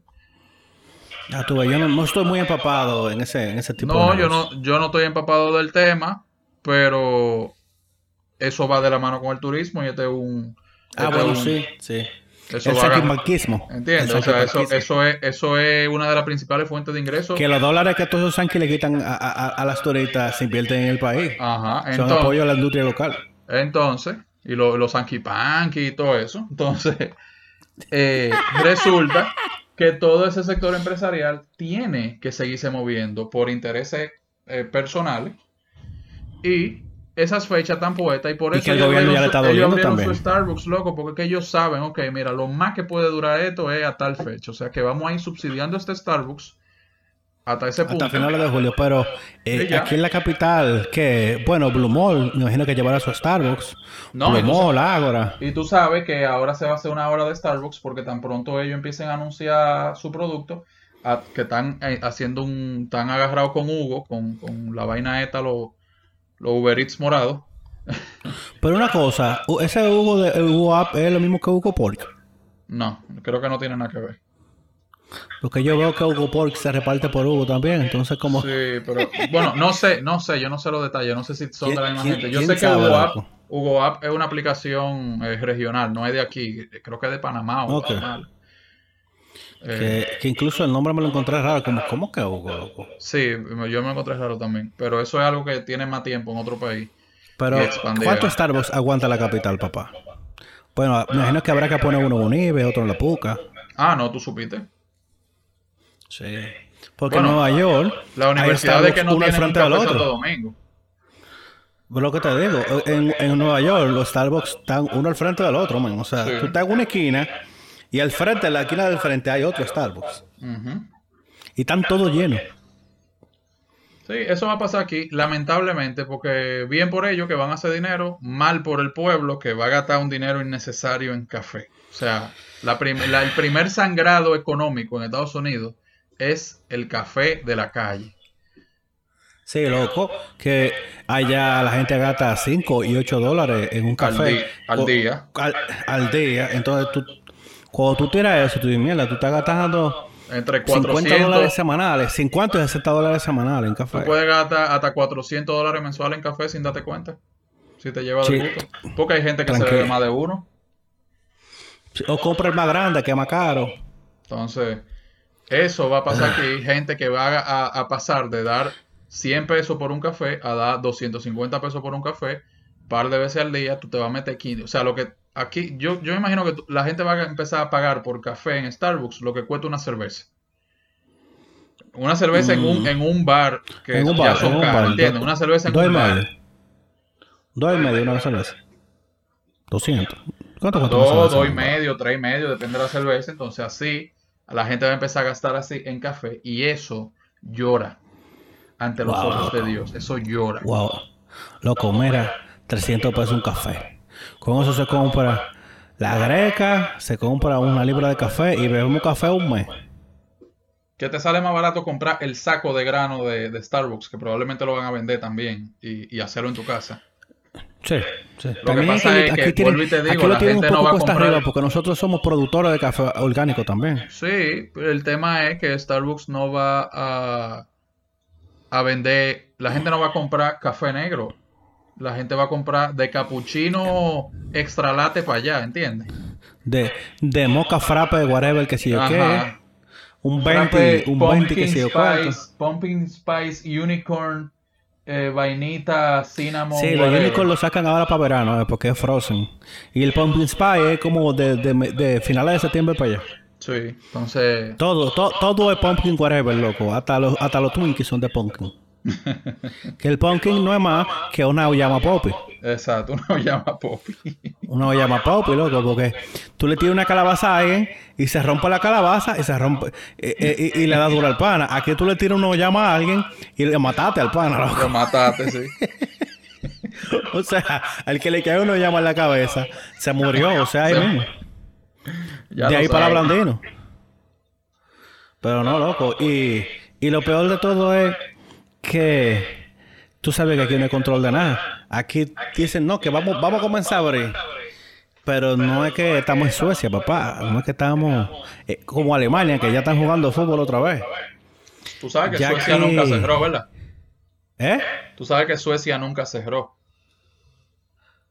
Ah, tú yo no, no estoy muy empapado en ese, en ese tipo No, de yo no, yo no estoy empapado del tema, pero eso va de la mano con el turismo y este es un... Ah, este bueno, es un- sí, sí. Eso el saquimarquismo. ¿Entiendes? El O sea, eso, eso, es, eso es una de las principales fuentes de ingresos. Que los dólares que todos esos yanquis le quitan a, a- a las turistas se invierten en el país. Ajá, Son entonces, apoyo a la industria local. entonces y lo- los anquipanqui y todo eso. Entonces, eh, resulta que todo ese sector empresarial tiene que seguirse moviendo por intereses eh, personales y esas fechas tan poetas y por Y eso que el ellos gobierno ya le su- está doliendo también. su Starbucks, loco, porque es que ellos saben, ok, mira, lo más que puede durar esto es a tal fecha. O sea que vamos a ir subsidiando este Starbucks hasta ese punto. Hasta finales de julio. Pero eh, Sí, aquí en la capital, que, bueno, Blue Mall, me imagino que llevará su Starbucks. No, Blue y Mall, Ágora. Y tú sabes que ahora se va a hacer una hora de Starbucks porque tan pronto ellos empiecen a anunciar su producto, a- que están eh, haciendo un, están agarrados con Hugo, con, con la vaina esta, los los Uber Eats morados. Pero una cosa, ese Hugo de Hugo App es lo mismo que Hugo Pork. No, creo que no tiene nada que ver. Porque yo veo que Hugo Pork se reparte por Hugo también. Entonces, como. Sí, pero bueno, no sé, no sé, yo no sé los detalles, no sé si son de la misma ¿Quién- gente. Yo sé que Hugo App? Hugo App es una aplicación eh, regional, no es de aquí, creo que es de Panamá o Ok. Guatemala. Eh, Que, que incluso el nombre me lo encontré raro. Como, ¿Cómo que Hugo, loco? sí, yo me encontré raro también, pero eso es algo que tiene más tiempo en otro país. Pero. ¿cuántos Starbucks aguanta la capital, papá? Bueno, me imagino que habrá que poner uno en Unive, otro en La Puca. Ah, no, tú supiste. Sí. Porque Bueno, en Nueva York. La universidad de que no al tiene frente Santo otro. Domingo. Lo que te digo, en, en Nueva York los Starbucks están uno al frente del otro, man. O sea, Sí. tú estás en una esquina y al frente, en la esquina del frente, hay otro Starbucks. Y están todos llenos. Sí, eso va a pasar aquí, lamentablemente, porque bien por ellos que van a hacer dinero, mal por el pueblo que va a gastar un dinero innecesario en café. O sea, la prim- la- el primer sangrado económico en Estados Unidos es el café de la calle. Sí, loco, que allá la gente gasta 5 y 8 dólares en un Al, café. al día. Al, al día. Entonces, tú, cuando tú tiras eso, tú dices, mierda, tú estás gastando Entre 50 400, dólares semanales, 50 y 60 dólares semanales en café. tú puedes gastar hasta 400 dólares mensuales en café sin darte cuenta. Si te lleva de gusto. Porque hay gente que se bebe más de uno. O compra el más grande, que es más caro. Entonces, eso va a pasar aquí. Gente que va a, a pasar de dar 100 pesos por un café a dar 250 pesos por un café, par de veces al día, tú te vas a meter 15. O sea, lo que aquí, yo, yo me imagino que la gente va a empezar a pagar por café en Starbucks lo que cuesta una cerveza. Una cerveza en, un, en un bar que Mm. En un ya bar, son en un caras, Una cerveza en Dos un bar. medio. Dos y medio una cerveza. 200. ¿Cuánto cuesta Dos, y medio, tres y medio, depende de la cerveza. Entonces así, la gente va a empezar a gastar así en café y eso llora ante los Wow. ojos de Dios. Eso llora. Wow. Loco, mira, 300 pesos un café. Con eso se compra la greca, se compra una libra de café y bebemos café un mes. Que te sale más barato comprar el saco de grano de, de Starbucks, que probablemente lo van a vender también y, y hacerlo en tu casa. Sí, sí. Lo que pasa aquí- es que, aquí tienen- te digo, aquí lo tienen un no poco a cuesta arriba porque nosotros somos productores de café orgánico también. Sí, pero el tema es que Starbucks no va a, a vender, la gente no va a comprar café negro. La gente va a comprar de cappuccino extra latte para allá, ¿entiendes? De, de moca frappe, whatever, que si yo qué. Un Frappe, 20, un 20 que si yo cuánto. pumpkin spice, unicorn, eh, vainita, cinnamon, Sí, los unicorn lo sacan ahora para verano, eh, porque es frozen. Y el pumpkin spice es como de, de, de finales de septiembre para allá. Sí, entonces, Todo, to- todo es pumpkin whatever, loco. Hasta los, hasta los Twinkies son de pumpkin. Que el pumpkin no es más que una llama poppy. exacto, uno llama Poppy. Una llama poppy, loco, porque tú le tiras una calabaza a alguien y se rompe la calabaza y se rompe eh, eh, y, le da dura al pana. Aquí tú le tiras una llama a alguien y le mataste al pana, loco. Lo mataste, sí. o sea, al que le cae uno llama en la cabeza, se murió, o sea, ahí mismo. de ahí para Blandino. Pero no, loco. Y, y lo peor de todo es que tú sabes que aquí no hay control de nada. Aquí dicen, no, que vamos, vamos a comenzar a abrir. Pero no es que estamos en Suecia, papá. No es que estamos eh, como Alemania, que ya están jugando fútbol otra vez. Tú sabes que Suecia nunca cerró, ¿verdad? ¿Eh? Tú sabes que Suecia nunca cerró.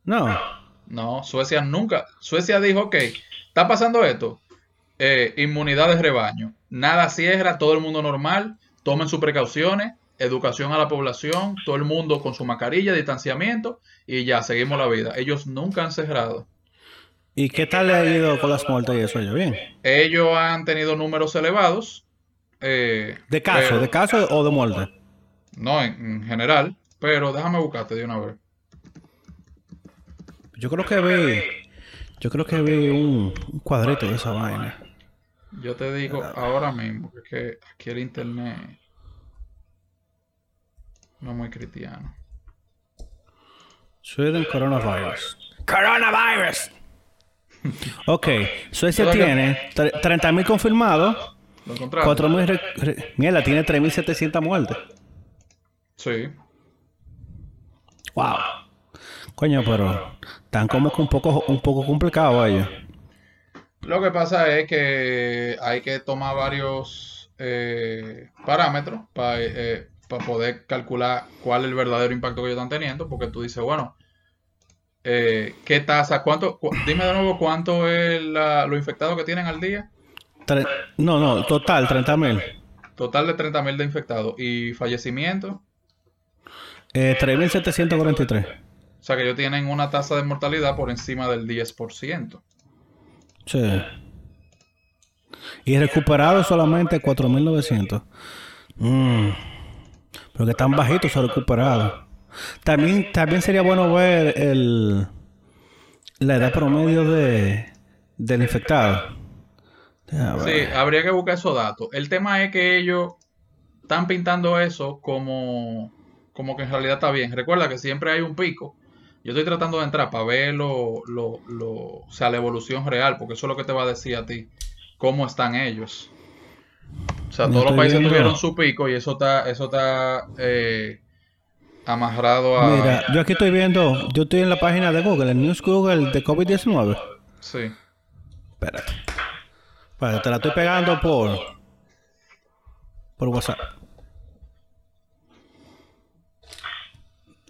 No. No, Suecia nunca. Suecia dijo, ok, está pasando esto. Eh, inmunidad de rebaño. Nada cierra, todo el mundo normal. Tomen sus precauciones educación a la población, todo el mundo con su mascarilla, distanciamiento y ya, seguimos la vida. Ellos nunca han cerrado. ¿Y qué tal le ha ido con las muertes y eso? ¿Bien? Ellos han tenido números elevados. Eh, ¿De caso? ¿De caso o de muerte? No, en, general. Pero déjame buscarte de una vez. Yo creo que vi. Yo creo que vi un, cuadrito de esa vaina. Yo te digo ahora mismo que aquí el internet no muy cristiano. Sweden coronavirus. Coronavirus. ok, Suecia tiene 30.000 confirmados. Lo 4.000... Mierda, tiene 3.700 muertes. Sí. Wow. Coño, pero están como que un poco, un poco complicado ellos. Lo que pasa es que hay que tomar varios eh, parámetros para eh, para poder calcular cuál es el verdadero impacto que ellos están teniendo, porque tú dices, bueno, eh, ¿qué tasa? ¿Cuánto? dime de nuevo cuánto es la, lo infectado que tienen al día. no, no, total, 30 mil. Total de 30 mil de infectados. ¿Y fallecimientos? Eh, 3.743. O sea que ellos tienen una tasa de mortalidad por encima del 10%. Sí. Y recuperado solamente 4.900. Mmm. Pero que están bajitos se recuperado. También, también sería bueno ver el, la edad promedio de, del infectado. Sí, habría que buscar esos datos. El tema es que ellos están pintando eso como, como que en realidad está bien. Recuerda que siempre hay un pico. Yo estoy tratando de entrar para ver lo, lo, lo, o sea, la evolución real, porque eso es lo que te va a decir a ti, cómo están ellos. O sea, todos los países tuvieron su pico y eso está, eso está eh, amarrado a. Mira, yo aquí estoy viendo, yo estoy en la página de Google, el News Google de COVID-19. Sí. Espérate. Vale, te la estoy pegando por. por WhatsApp.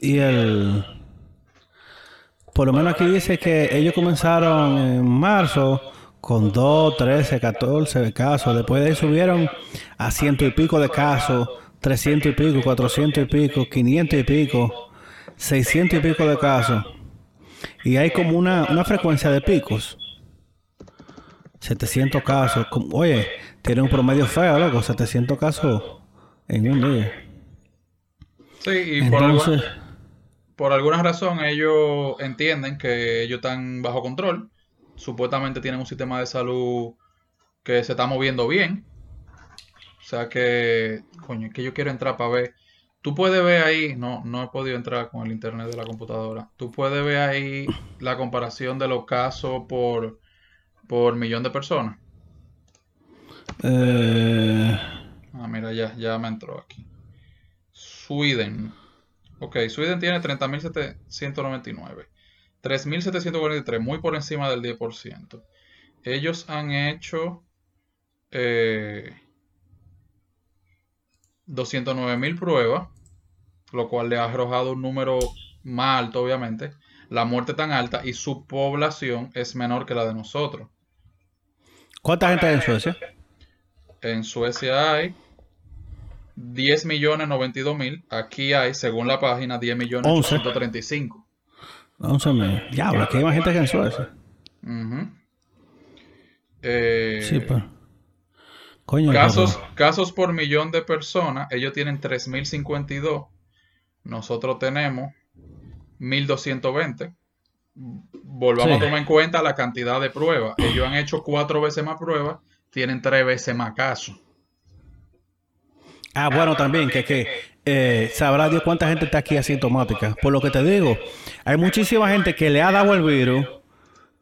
Y el. Por lo menos aquí dice que ellos comenzaron en marzo con 2, 13, 14 casos. Después de ahí subieron a ciento y pico de casos, 300 y pico, 400 y pico, 500 y pico, 600 y pico de casos. Y hay como una, una frecuencia de picos. 700 casos. Oye, tiene un promedio feo, loco. 700 casos en un día. Sí, y por, alguna, por alguna razón ellos entienden que ellos están bajo control supuestamente tienen un sistema de salud que se está moviendo bien. O sea que, coño, es que yo quiero entrar para ver. Tú puedes ver ahí, no, no he podido entrar con el internet de la computadora. Tú puedes ver ahí la comparación de los casos por, por millón de personas. Eh... Ah, mira, ya, ya me entró aquí. Sweden. Ok, Sweden tiene 30.799. 3.743, muy por encima del 10%. Ellos han hecho eh, 209.000 pruebas, lo cual le ha arrojado un número más alto, obviamente. La muerte tan alta y su población es menor que la de nosotros. ¿Cuánta gente hay en Suecia? En Suecia hay 10 millones Aquí hay, según la página, 10 millones 11 mil. Diablo, aquí hay más gente que en Suecia. Eh, sí, pues. Coño, casos, casos por millón de personas, ellos tienen 3.052. Nosotros tenemos 1.220. Volvamos a tomar en cuenta la cantidad de pruebas. Ellos han hecho cuatro veces más pruebas, tienen tres veces más casos. Ah, bueno, también que, que eh, sabrá Dios cuánta gente está aquí asintomática. Por lo que te digo, hay muchísima gente que le ha dado el virus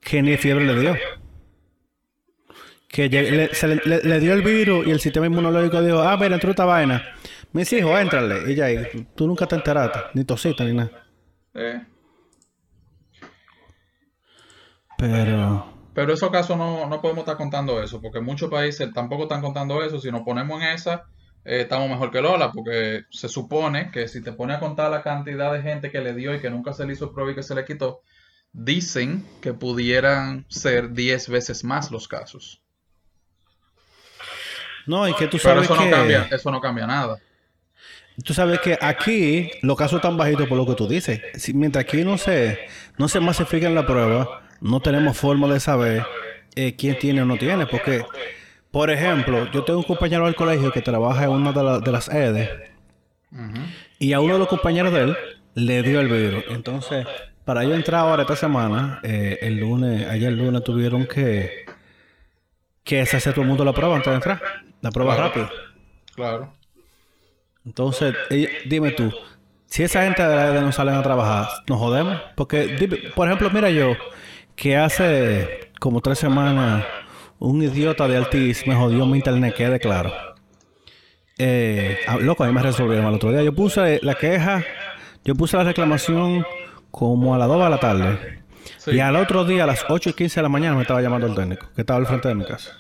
que ni fiebre le dio. Que le, se le, le- le dio el virus y el sistema inmunológico dijo, ah, mira, entró esta vaina. Mis hijos, éntrale. Y ya, y tú- tú nunca te enteraste, ni tosita, ni nada. Eh, Pero... Pero esos casos no, no podemos estar contando eso, porque muchos países tampoco están contando eso. Si nos ponemos en esa, eh, estamos mejor que Lola, porque se supone que si te pones a contar la cantidad de gente que le dio y que nunca se le hizo prueba y que se le quitó, dicen que pudieran ser 10 veces más los casos. No, y que tú Pero sabes eso que... no cambia, eso no cambia nada. Tú sabes que aquí los casos están bajitos por lo que tú dices. Si- mientras aquí no se, no se masifican la prueba, no tenemos forma de saber eh, quién tiene o no tiene. Porque, por ejemplo, yo tengo un compañero del colegio que trabaja en una de, la- de las EDE Ujú. y a uno de los compañeros de él le dio el virus. Entonces, para yo entrar ahora esta semana, eh, el lunes, ayer el lunes tuvieron que, que se hacer todo el mundo la prueba antes de entrar. La prueba Claro. rápida. Claro. Entonces, ella- dime tú, si esa gente de la EDE no salen a trabajar, ¿nos jodemos? Porque, por ejemplo, mira yo, que hace como tres semanas un idiota de Altis me jodió mi internet, quede claro. Eh, ah, loco, a mí me resolvieron el otro día. Yo puse la queja, yo puse la reclamación como a las 2 de la tarde. Sí. Y al otro día, a las 8 y 15 de la mañana, me estaba llamando el técnico, que estaba al frente de mi casa.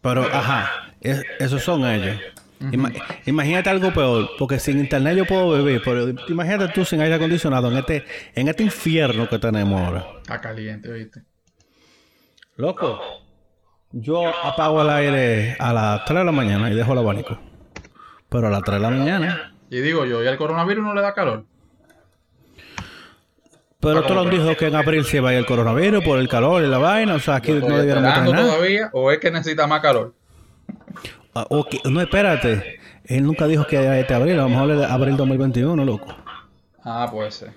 Pero, ajá, es- esos son ellos. Ima- imagínate algo peor, porque sin internet yo puedo vivir, pero imagínate tú sin aire acondicionado en este, en este infierno que tenemos ahora. Está caliente, ¿viste? Loco, yo apago el aire a las 3 de la mañana y dejo el abanico. Pero a las 3 de la mañana. Y digo yo, ¿y al coronavirus no le da calor? Pero tú lo han dicho que en abril se va a ir el coronavirus por el calor y la vaina, o sea, aquí no ¿Estoy debiéramos tener nada. todavía o es que necesita más calor? Ah, ok, No, espérate. Él nunca dijo que era este abril, a lo mejor es abril 2021, loco. Ah, puede ser.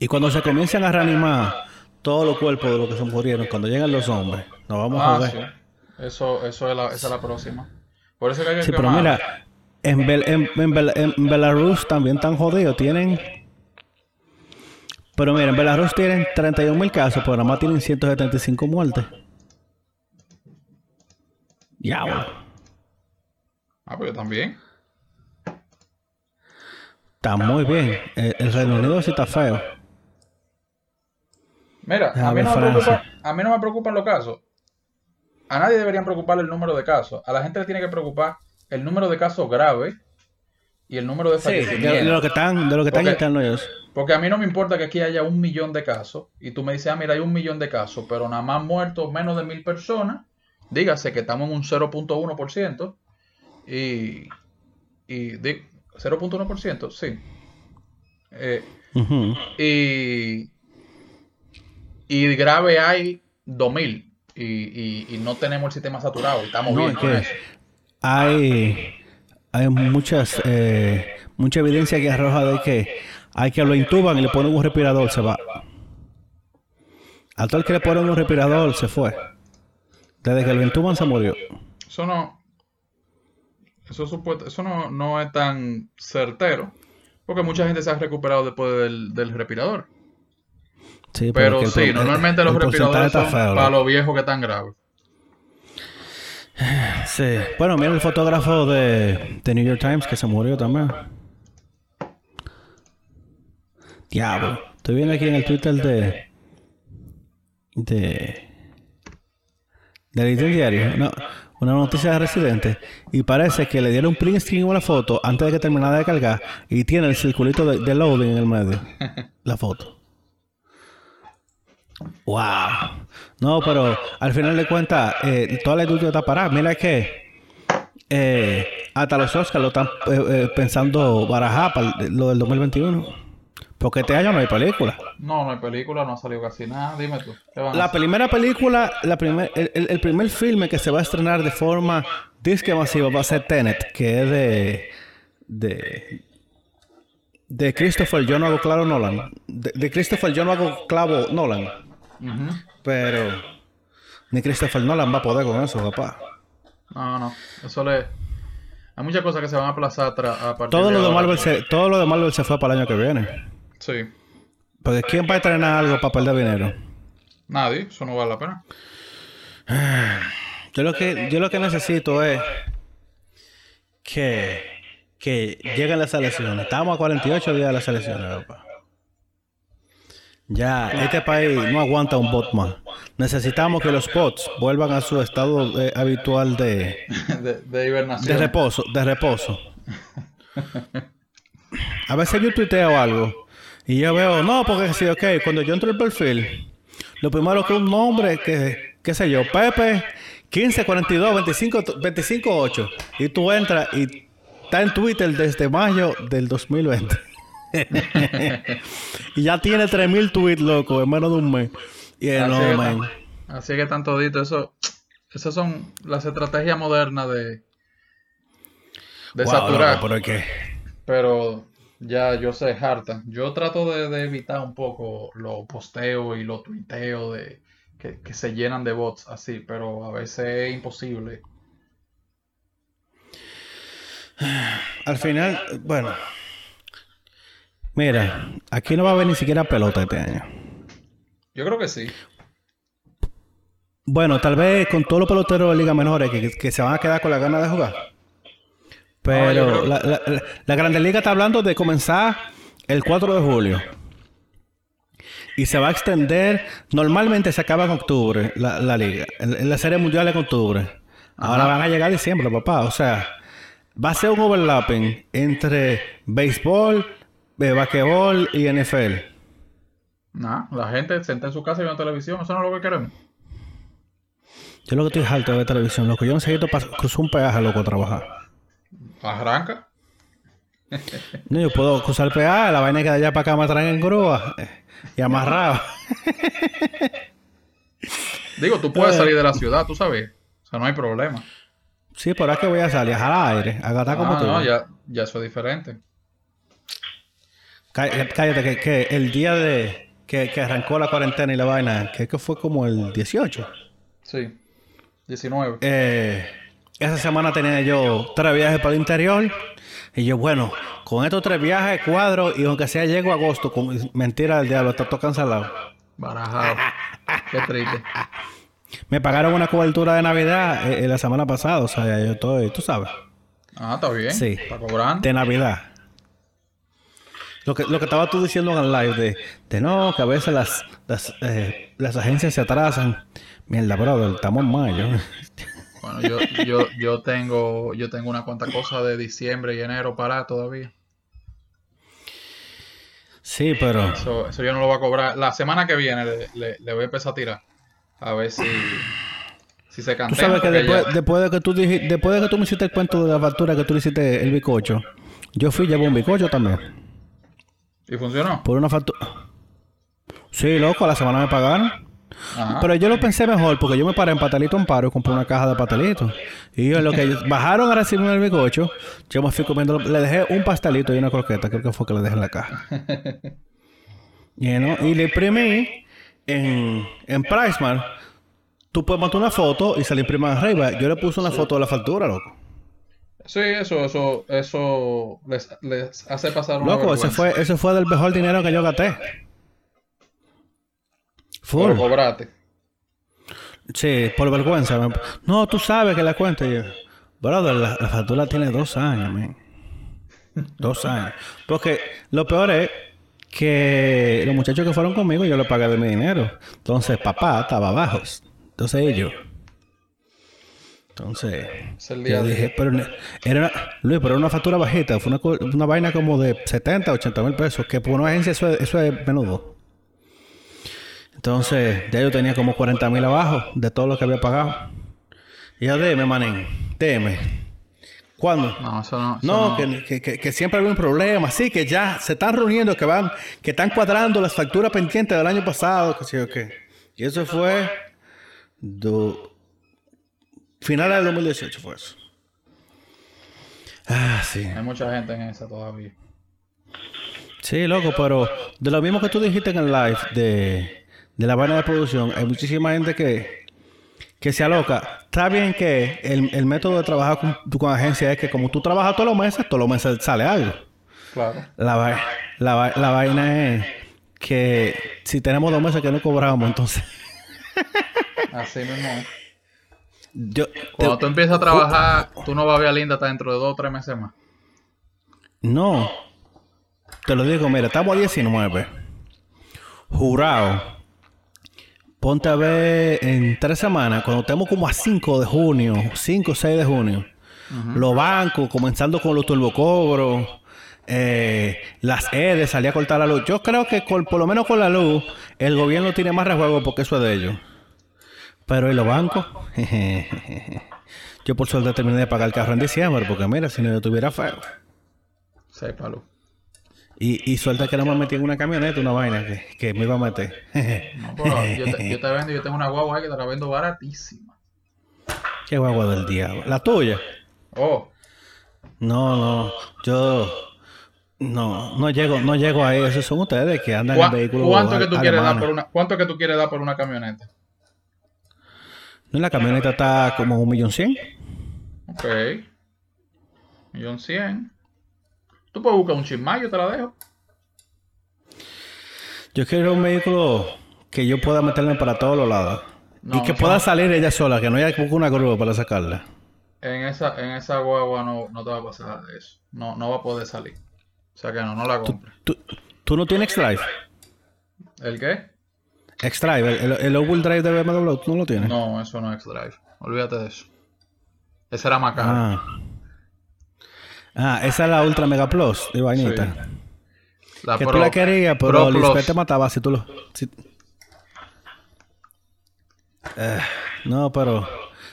Y cuando se comiencan a reanimar todos los cuerpos de los que se murieron, cuando llegan los hombres, nos vamos a Ah, joder. sí. Eso, eso es la, esa es la próxima. Por eso que hay que Sí, pero mira, en, Bel- en, en Bel- en Belarus también están jodidos. Tienen. Pero mira, en Belarus tienen 31 mil casos, pero nada más tienen 175 muertes. Diablo. Ah, pues yo también. Está muy bien. El, el Reino Unido sí está feo. Mira, a mí, no me preocupa- a mí no me preocupan los casos. A nadie deberían preocuparle el número de casos. A la gente le tiene que preocupar el número de casos graves y el número de Sí, de, de fallecimientos. lo que están, de lo que están ellos. Porque a mí no me importa que aquí haya un millón de casos y tú me dices, ah, mira, hay un millón de casos, pero nada más muertos menos de mil personas. Dígase que estamos en un 0.1% y, y di- 0.1%, sí. Eh, y, y grave hay 2000 y, y, y no tenemos el sistema saturado. Estamos No, bien es hay, hay muchas, eh, mucha evidencia que arroja de que hay que lo intuban y le ponen un respirador, se va. A todo el que le ponen un respirador se fue. Desde que lo intuban se murió. Eso no. Eso, supuesto, eso no, no es tan certero. Porque mucha gente se ha recuperado después del, del respirador. Sí, Pero sí, normalmente los respiradores está son feo, para los viejos que están graves. Sí. Bueno, mira el fotógrafo de, de New York Times que se murió también. Diablo. Estoy viendo aquí en el Twitter de. de. del incendiario. No, una noticia de residente. Y parece que le dieron un print screen a la foto antes de que terminara de cargar. Y tiene el circulito de, de loading en el medio. La foto. Wow. No, pero al final de cuentas, eh, toda la industria está parada. Mira que eh, hasta los Oscars lo están eh, eh, pensando barajar para lo del 2021. Porque este año no hay película. No, no hay película, no ha salido casi nada. Dime tú. ¿qué van a La hacer? primera película, la primer, el primer filme que se va a estrenar de forma disque masiva va a ser Tenet, que es de. de. de Christopher, yo no hago claro Nolan. De, de Christopher, yo no hago clavo Nolan. Ujú. Pero. Ni Christopher Nolan va a poder con eso, papá. No, no. Eso le, hay muchas cosas que se van a aplazar a partir Todo de lo de. Marvel se, todo lo de Marvel se fue para el año que viene. Sí. Porque ¿quién va a estrenar algo para perder dinero? Nadie, eso no vale la pena. Yo lo que, yo lo que necesito es que, que lleguen las elecciones. Estamos a 48 días de las elecciones, papá. Ya, este país no aguanta un bot más. Necesitamos que los bots vuelvan a su estado eh, habitual de, de, de hibernación. de reposo, de reposo. A veces yo tuiteo algo y yo veo, no, porque sí, ok, cuando yo entro el perfil, lo primero que un nombre, que, qué sé yo, Pepe 1542 25 258 y tú entras y está en Twitter desde mayo del 2020. y ya tiene 3000 tweets, loco, en menos de un mes. Y Así no, man. tan- Así que tan todito, eso, esas son las estrategias modernas de, de Wow, saturar. pero ya yo sé, harta. Yo trato de, de evitar un poco los posteos y los tuiteos de, que, que se llenan de bots así, pero a veces es imposible. Al final, bueno. Mira, aquí no va a haber ni siquiera pelota este año. Yo creo que sí. Bueno, tal vez con todos los peloteros de liga menores que, que se van a quedar con la gana de jugar. Yo Pero la, la, la- la Grande Liga está hablando de comenzar el 4 de julio. Y se va a extender. Normalmente se acaba en octubre la, la liga. La serie mundial en octubre. Ahora Ajá. van a llegar a diciembre, papá. O sea, va a ser un overlapping entre béisbol, eh, basquetbol y NFL. Nah, la gente senta en su casa y ve televisión, eso no es lo que queremos. Yo lo que estoy harto de ver televisión, loco. Yo necesito cruzar un peaje, loco, a trabajar. Arranca. No, yo puedo cruzar el peaje, la vaina que de allá para acá me traen en grúa eh, y amarrado. Digo, tú puedes salir de la ciudad, tú sabes. O sea, no hay problema. Sí, por ahí que voy a salir, a jalar aire, a gastar como Ah, tú. no, ya, ya eso es diferente. Cá- Cállate, que, que el día de que, que arrancó la cuarentena y la vaina, que, que fue como el 18. Sí. 19. Eh, esa semana tenía yo tres viajes para el interior. Y yo, bueno, con estos tres viajes, cuadro, y aunque sea llego a agosto, con mentira del diablo, está todo cancelado. Barajado. Qué triste. Me pagaron una cobertura de Navidad eh, eh, la semana pasada, o sea, yo estoy, tú sabes, Ah, está bien. Sí. Está cobrando. de Navidad. Lo que, lo que estaba tú diciendo en el live de, de no, que a veces las, las, eh, las agencias se atrasan. Mierda, brother, estamos en mayo. Bueno, yo, yo, yo tengo, yo tengo una cuanta cosa de diciembre y enero para todavía. Sí, pero Eso, eso yo no lo voy a cobrar. La semana que viene le, le- le voy a empezar a tirar. A ver si, si se tú cantena. sabes que después, ya- después de que tú dij- después de que tú me hiciste el cuento de la factura que tú le hiciste el bicocho, yo fui y llevé un bicocho también. ¿Y funcionó? Por una factura. Sí, loco, a la semana me pagaron. Ajá. Pero yo lo pensé mejor porque yo me paré en Patelito Amparo y compré una caja de patelitos. Y yo, en lo que ellos bajaron a recibirme el bicocho, yo me fui comiendo, le dejé un pastelito y una croqueta, creo que fue que le dejé en la caja. y, ¿no? y le imprimí en, en Pricemart. Tú puedes montar una foto y se le imprime arriba. Yo le puse una foto de la factura, loco. Sí, eso, eso, eso les, les hace pasar una Loco, ese fue, ese fue del mejor dinero que yo gasté. Full. Por. Sí, por vergüenza. No, tú sabes que la cuenta. Yo, brother, la, la factura tiene dos años, man. Dos años. Porque lo peor es que los muchachos que fueron conmigo, yo les pagué de mi dinero. Entonces, papá estaba abajo. Entonces, ellos. Entonces, yo dije, pero era Luis, pero era una factura bajita. Fue una, una vaina como de 70, 80 mil pesos. Que por una agencia eso es, eso es menudo. Entonces, ya yo tenía como 40 mil abajo de todo lo que había pagado. Y ya deme, manín, deme. ¿Cuándo? No, eso no. eso No, no. que, que, que- que siempre había un problema. Sí, que ya se están reuniendo, que van, que están cuadrando las facturas pendientes del año pasado, que sí o qué. Y eso fue do, finales del 2018 fue eso. Ah, sí. Hay mucha gente en esa todavía. Sí, loco, pero de lo mismo que tú dijiste en el live de, de la vaina de producción, hay muchísima gente que, que se aloca. Está bien que el, el método de trabajar con, con agencia es que como tú trabajas todos los meses, todos los meses sale algo. Claro. La, la, la vaina es que si tenemos dos meses que no cobramos, entonces Así mismo. Yo Cuando te- tú empiezas a trabajar, tú no vas a ver a Linda hasta dentro de dos o tres meses más. no te lo digo, mira, estamos a 19. Jurado. Ponte a ver en tres semanas, cuando estemos como a 5 de junio, 5 o 6 de junio, los bancos, comenzando con los turbocobros, eh, las EDES, salía a cortar la luz. Yo creo que con- por lo menos con la luz, el gobierno tiene más rejuego porque eso es de ellos. Pero ¿y los bancos? Yo por suerte terminé de pagar el carro en diciembre, porque mira, si no yo tuviera feo. Sépalo. Y, y suerte que no me metí en una camioneta, una vaina que, que me iba a meter. No, pero yo te, yo te vendo, yo tengo una guagua ahí que te la vendo baratísima. Qué guagua del diablo. ¿La tuya? Oh, No, no. Yo no, no llego, no llego a eso. Son ustedes que andan en ¿cuá- vehículos. ¿cuánto que tú quieres dar alemanes. por una, cuánto que tú quieres dar por una camioneta? No, la camioneta está como un millón cien. Ok. Millón cien. Tú puedes buscar un chismay, yo te la dejo. Yo quiero un vehículo que yo pueda meterme para todos los lados. No, y que pueda salir ella sola, que no haya que buscar una grúa para sacarla. En esa, en esa guagua no, no te va a pasar eso. No, no va a poder salir. O sea que no, no la compres. ¿Tú, tú no tienes X-Drive? ¿El qué? X-Drive, el, el all-wheel drive de BMW, ¿tú no lo tienes? No, eso no es X-Drive. Olvídate de eso. Esa era más cara. Ah. Ah, esa es la Ultra Mega Plus de vainita. La Que Pro- tú la querías, pero Lisbeth te mataba si tú lo... si- Eh, no, pero...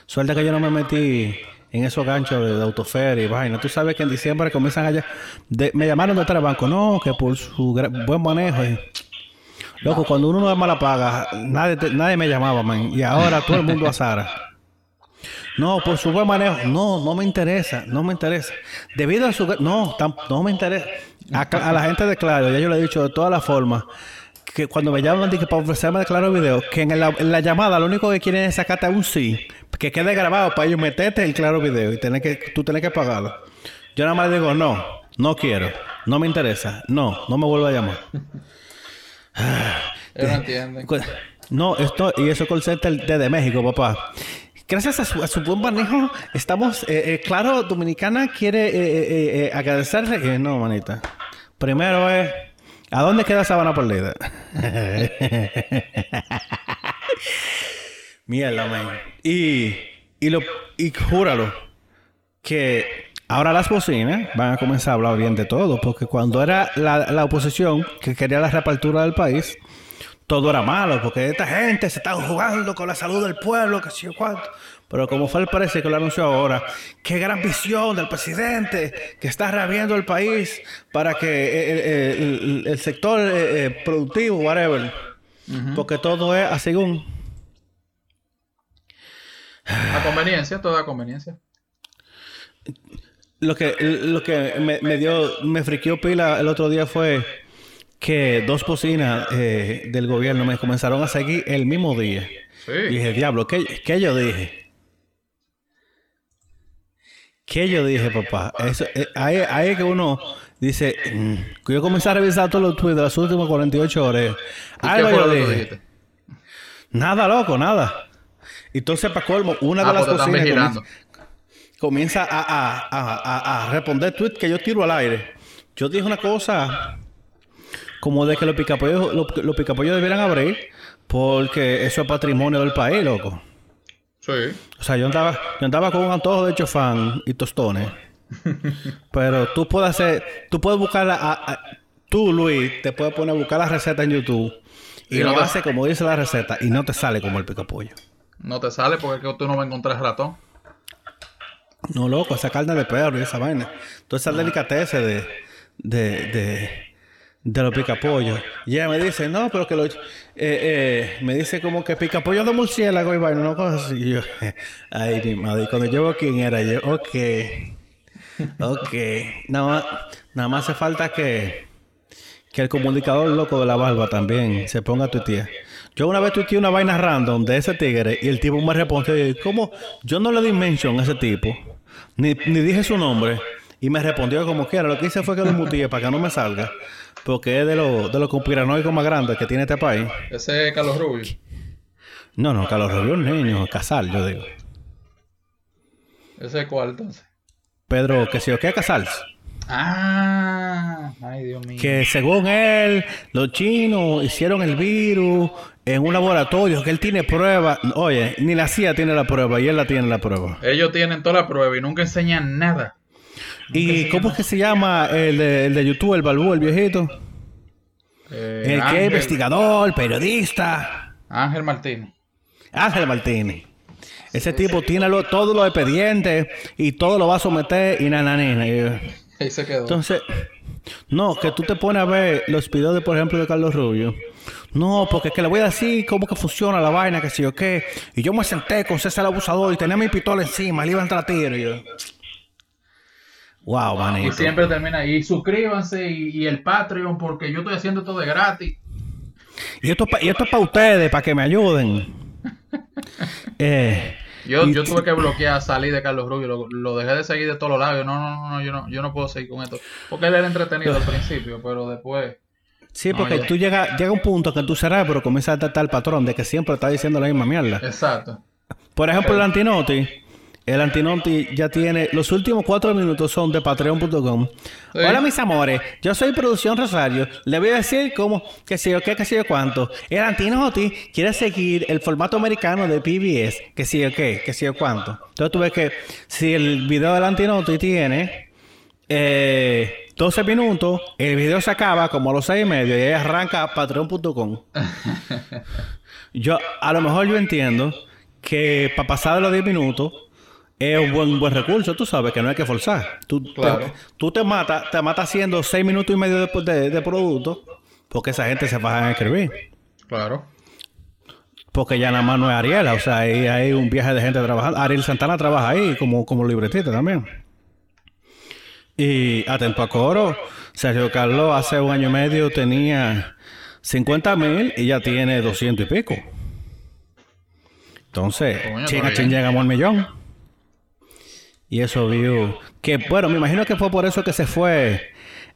Suerte que yo no me metí en esos ganchos de, de autofer y vaina. Tú sabes que en diciembre comienzan allá... de- me llamaron de tres bancos. No, que por su buen manejo. y- Loco, cuando uno no es mala paga, nadie, nadie me llamaba, man. Y ahora todo el mundo a Sara. No, por su buen manejo. No, no me interesa, no me interesa. Debido a su... No, no me interesa. A, la gente de Claro, ya yo le he dicho de todas las formas, que cuando me llaman dije, para ofrecerme de Claro Video, que en la, la llamada lo único que quieren es sacarte un sí, que quede grabado para ellos meterte el Claro Video y tener que, tú tienes que pagarlo. Yo nada más digo, no, no quiero, no me interesa, no, no me vuelvo a llamar. Ellos no entienden. No, esto, y eso call center desde México, papá. Gracias a su, a su buen manejo, estamos, eh, eh, claro, Dominicana quiere eh, eh, eh, agradecerle. No, manita. Primero es, ¿a dónde queda Sabana Perdida? Mierda, man. Y, y, lo, y júralo, que ahora las bocinas van a comenzar a hablar bien de todo, porque cuando era la, la oposición que quería la reapertura del país, todo era malo, porque esta gente se está jugando con la salud del pueblo, que sé yo cuánto. Pero como fue el parece que lo anunció ahora, qué gran visión del presidente que está reabriendo el país para que eh, eh, el, el sector eh, eh, productivo, whatever, porque todo es a según. A conveniencia, toda conveniencia. Lo que, lo que me, me dio, me friqueó pila el otro día fue que dos bocinas eh, del gobierno me comenzaron a seguir el mismo día. Sí. Y dije, diablo, ¿qué, qué yo dije? ¿Qué yo dije, papá? Eso, eh, ahí, ahí es que uno dice, mm, yo comencé a revisar todos los tweets de las últimas 48 horas. ¿Y Algo yo dije. Nada, loco, nada. Entonces, para colmo, una de Ah, las pues te están bocinas vigilando. Comienza, a, a, a, a, responder tweets que yo tiro al aire. Yo dije una cosa como de que los picapollos, los, los picapollos debieran abrir porque eso es patrimonio del país, loco. Sí. O sea, yo andaba, yo andaba con un antojo de chofán y tostones. Pero tú puedes hacer, tú puedes buscar la, a- a- tú, Luis, te puedes poner a buscar la receta en YouTube y, Y no lo te- hace como dice la receta y no te sale como el picapollo. No te sale porque tú no vas a encontrar ratón. No, loco, esa carne de perro y esa vaina. Toda esa delicateces de, de, de, de los picapollos. Y ella me dice, no, pero que lo... Eh, eh, me dice como que picapollo de murciélago y vaina, no cosas así. Y yo, ay, mi madre. Y cuando yo veo quién era, yo, ok. Ok. Nada más, nada más hace falta que... que el comunicador loco de la barba también se ponga a tuitear. Yo una vez tuiteé una vaina random de ese tigre y el tipo me respondió, ¿cómo? Yo no le di mention a ese tipo, ni, ni dije su nombre. Y me respondió como quiera. Lo que hice fue que lo mutí para que no me salga. Porque es de los de los conspiranoicos más grandes que tiene este país. Ese es Carlos Rubio. No, no, Carlos Rubio es un niño, Casal, yo digo. ¿Ese es cuál entonces? Pedro, que si o qué Casals. Ah, ay Dios mío. Que según él, los chinos hicieron el virus en un laboratorio, que él tiene pruebas. Oye, ni la CIA tiene la prueba y él la tiene la prueba. Ellos tienen toda la prueba y nunca enseñan nada. ¿Y cómo es que se llama el de, el de YouTube, el balbú, el viejito? Eh, el que es investigador, periodista. Ángel Martínez. Ángel Martínez. Ese tipo tiene lo- todos los expedientes y todo lo va a someter y nananina. Y- Ahí se quedó. Entonces, no, que tú te pones a ver los videos, de, por ejemplo, de Carlos Rubio. No, porque es que le voy a decir cómo que funciona la vaina, que si yo qué. Y yo me senté con César el abusador y tenía mi pistola encima, le iba a entrar a tiro. Y yo... Wow, y manito. siempre termina ahí. Suscríbanse y, y el Patreon porque yo estoy haciendo todo de gratis. Y esto, es pa- y esto es para ustedes, para que me ayuden. Eh, Yo, y- yo tuve que bloquear, salir de Carlos Rubio, lo, lo dejé de seguir de todos los lados. No, no, no, no, yo no, yo no puedo seguir con esto. Porque él era entretenido al principio, pero después. Sí, porque tú llegas llega un punto que en tu cerebro comienza a detectar el patrón de que siempre está diciendo la misma mierda. Exacto. Por ejemplo, el Antinoti. El Antinoti ya tiene... Los últimos cuatro minutos son de patreon.com. Sí. Hola, mis amores. Yo soy Producción Rosario. Le voy a decir cómo... Que sé yo qué, que sé yo cuánto. El Antinoti quiere seguir el formato americano de PBS. Que sé yo qué, que sé yo cuánto. Entonces tú ves que... Si el video del Antinoti tiene... Eh, 12 minutos, el video se acaba como a los 6 y medio y ahí arranca patreon.com. Yo, a lo mejor yo entiendo que para pasar de los 10 minutos es un buen, buen recurso, tú sabes que no hay que forzar. Tú, te- tú te matas, te matas haciendo 6 minutos y medio de, de, de producto porque esa gente se baja a escribir. Claro. Porque ya nada más no es Ariela, o sea, ahí hay un viaje de gente trabajando. Ariel Santana trabaja ahí como, como libretista también. Y atento a coro, Sergio Carlos hace un año y medio tenía 50 mil y ya tiene 200 y pico. Entonces, Coño, chin está a chin bien. llegamos al millón. Y eso vio que, bueno, me imagino que fue por eso que se fue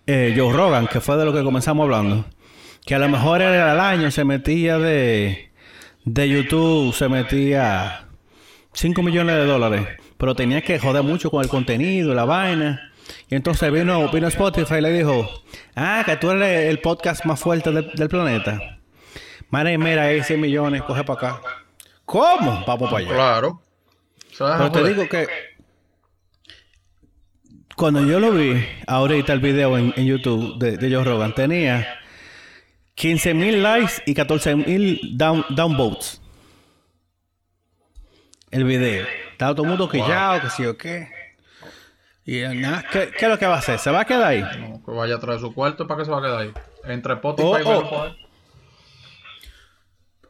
eh, Joe Rogan, que fue de lo que comenzamos hablando. Que a lo mejor él al año se metía de, de YouTube, se metía 5 millones de dólares. Pero tenía que joder mucho con el contenido la vaina. Y entonces vino, vino Spotify y le dijo, ah, que tú eres el podcast más fuerte del, del planeta. Mira, mira ahí 100 millones, coge para acá. ¿Cómo? Vamos para allá. Claro. Pero te digo que cuando yo lo vi ahorita el video en, en YouTube de, de Joe Rogan, tenía 15 mil likes y 14 mil down, downvotes. El video. Estaba todo el mundo quillado, que sí o qué. Y eh, nada, ¿qué, ¿qué es lo que va a hacer? ¿Se va a quedar ahí? No, que vaya a traer su cuarto para que se va a quedar ahí. Entre Spotify Oh, y oh. Verify.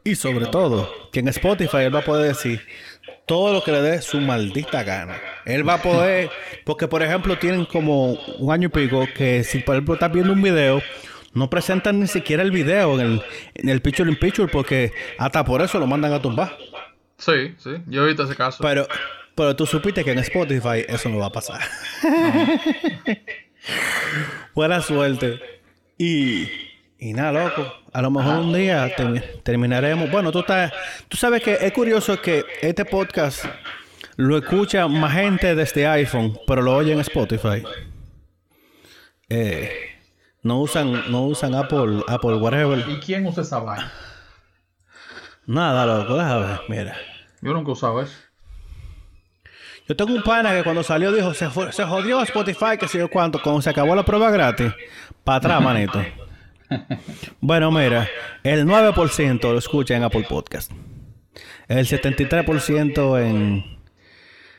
Y sobre todo, que en Spotify él va a poder decir todo lo que le dé su maldita gana. Él va a poder, porque por ejemplo tienen como un año y pico que si por ejemplo estás viendo un video, no presentan ni siquiera el video en el, en el Picture in Picture porque hasta por eso lo mandan a tumbar. Sí, sí. Yo he visto ese caso. Pero, pero tú supiste que en Spotify eso no va a pasar. Buena suerte. Y, y nada, loco. A lo mejor un día termi- terminaremos. Bueno, tú estás. Tú sabes que es curioso que este podcast lo escucha más gente desde iPhone, pero lo oye en Spotify. Eh, no usan, no usan Apple, Apple, whatever. ¿Y quién usa esa vaina? Nada, loco. Déjame ver, mira. Yo nunca usado eso. Yo tengo un pana que cuando salió dijo, se, fue- se jodió Spotify, que sé yo cuánto, cuando se acabó la prueba gratis, para atrás, manito. bueno, mira, el 9% lo escucha en Apple Podcast. El 73% en,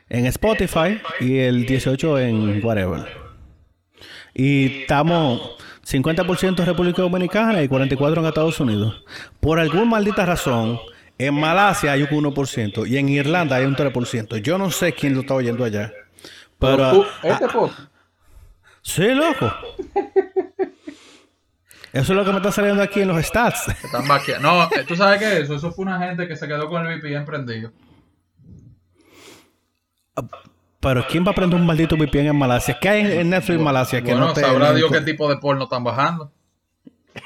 en Spotify y el 18% en whatever. Y estamos 50% en República Dominicana y 44% en Estados Unidos. Por alguna maldita razón, en Malasia hay un 1% y en Irlanda hay un 3%. Yo no sé quién lo está oyendo allá. Pero, tú, ah, este podcast. sí, loco. Eso es lo que me está saliendo aquí en los stats. Están vaqueando. No, eh, tú sabes qué es eso. Eso fue una gente que se quedó con el VPN prendido. Pero ¿quién va a prender un maldito VPN en Malasia? ¿Qué hay en- en Netflix Malasia que bueno, no te... sabrá Dios qué tipo de porno están bajando.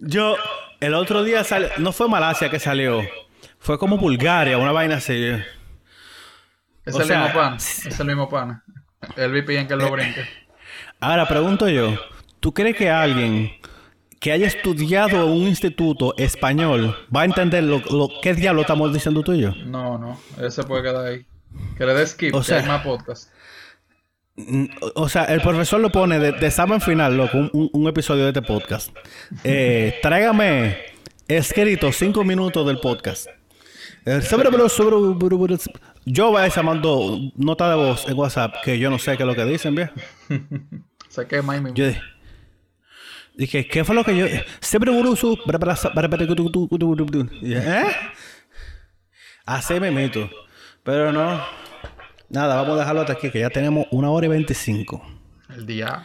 Yo, el otro día salió... No fue Malasia que salió. Fue como Bulgaria, una vaina así. Es O el sea, mismo pan. Es el mismo pan. El VPN que Eh, lo brinque. Ahora, pregunto yo. ¿Tú crees que alguien que haya estudiado en un instituto español va a entender lo, lo- qué diablo estamos diciendo tú y yo? No, no. Ese puede quedar ahí. Que le dé skip, O que sea- hay más podcast. Mm, O sea, el profesor lo pone de, de examen final, loco, un, un- un episodio de este podcast. Eh, tráigame escrito cinco minutos del podcast. Eh, Yo voy a mando nota de voz en WhatsApp que yo no sé qué es lo que dicen, viejo. Se quema ahí mismo. Yo dije, dije, ¿qué fue lo que yo...? Siempre burusu, ¿Eh? Así me meto. Pero no. Nada, vamos a dejarlo hasta aquí, que ya tenemos una hora y veinticinco. El día.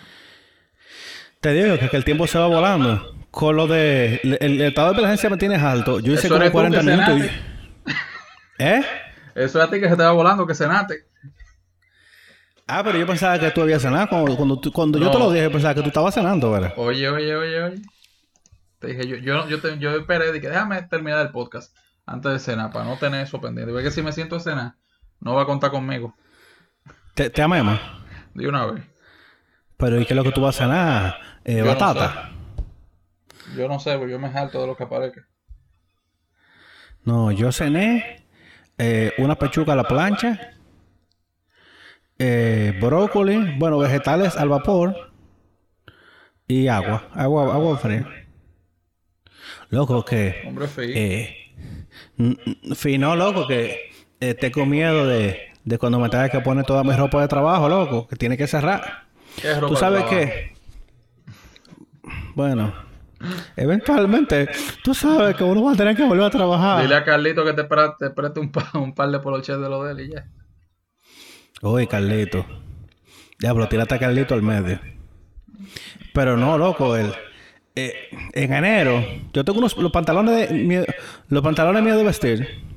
Te digo que, el tiempo se va volando. Con lo de... El, el estado de emergencia me tienes alto. Yo hice Eso como tú 40 que minutos. cenaste. y- ¿Eh? Eso es a ti que se te va volando, que cenate. Ah, pero yo pensaba que tú habías cenado. Cuando, cuando, tú- cuando yo te lo dije, pensaba que tú estabas cenando, ¿verdad? Oye, oye, oye, oye. Te dije, yo, yo, yo, te- yo esperé, dije, déjame terminar el podcast antes de cenar, para no tener eso pendiente. Ve que si me siento a cenar, no va a contar conmigo. Te, te amemos. De una vez. Pero ¿y qué es lo que tú vas a cenar? Eh, Yo no batata. Yo no sé, pues yo me jalto de lo que aparezca. No, yo cené eh, una pechuga a la plancha, eh, brócoli, bueno, vegetales al vapor y agua, agua, agua fría. Loco, que Hombre feo. eh, fino, loco, que eh, tengo miedo de, de cuando me tenga que poner toda mi ropa de trabajo, loco, que tiene que cerrar. ¿Qué ropa Tú de sabes que, bueno, eventualmente, tú sabes que uno va a tener que volver a trabajar. Dile a Carlito que te, pre- te preste un, pa- un par de poloches de lo de él y ya. Oye, Carlito. Diablo, tírate a Carlito al medio. Pero no, loco, el, eh, en enero, yo tengo unos los pantalones de mi- los pantalones míos de vestir.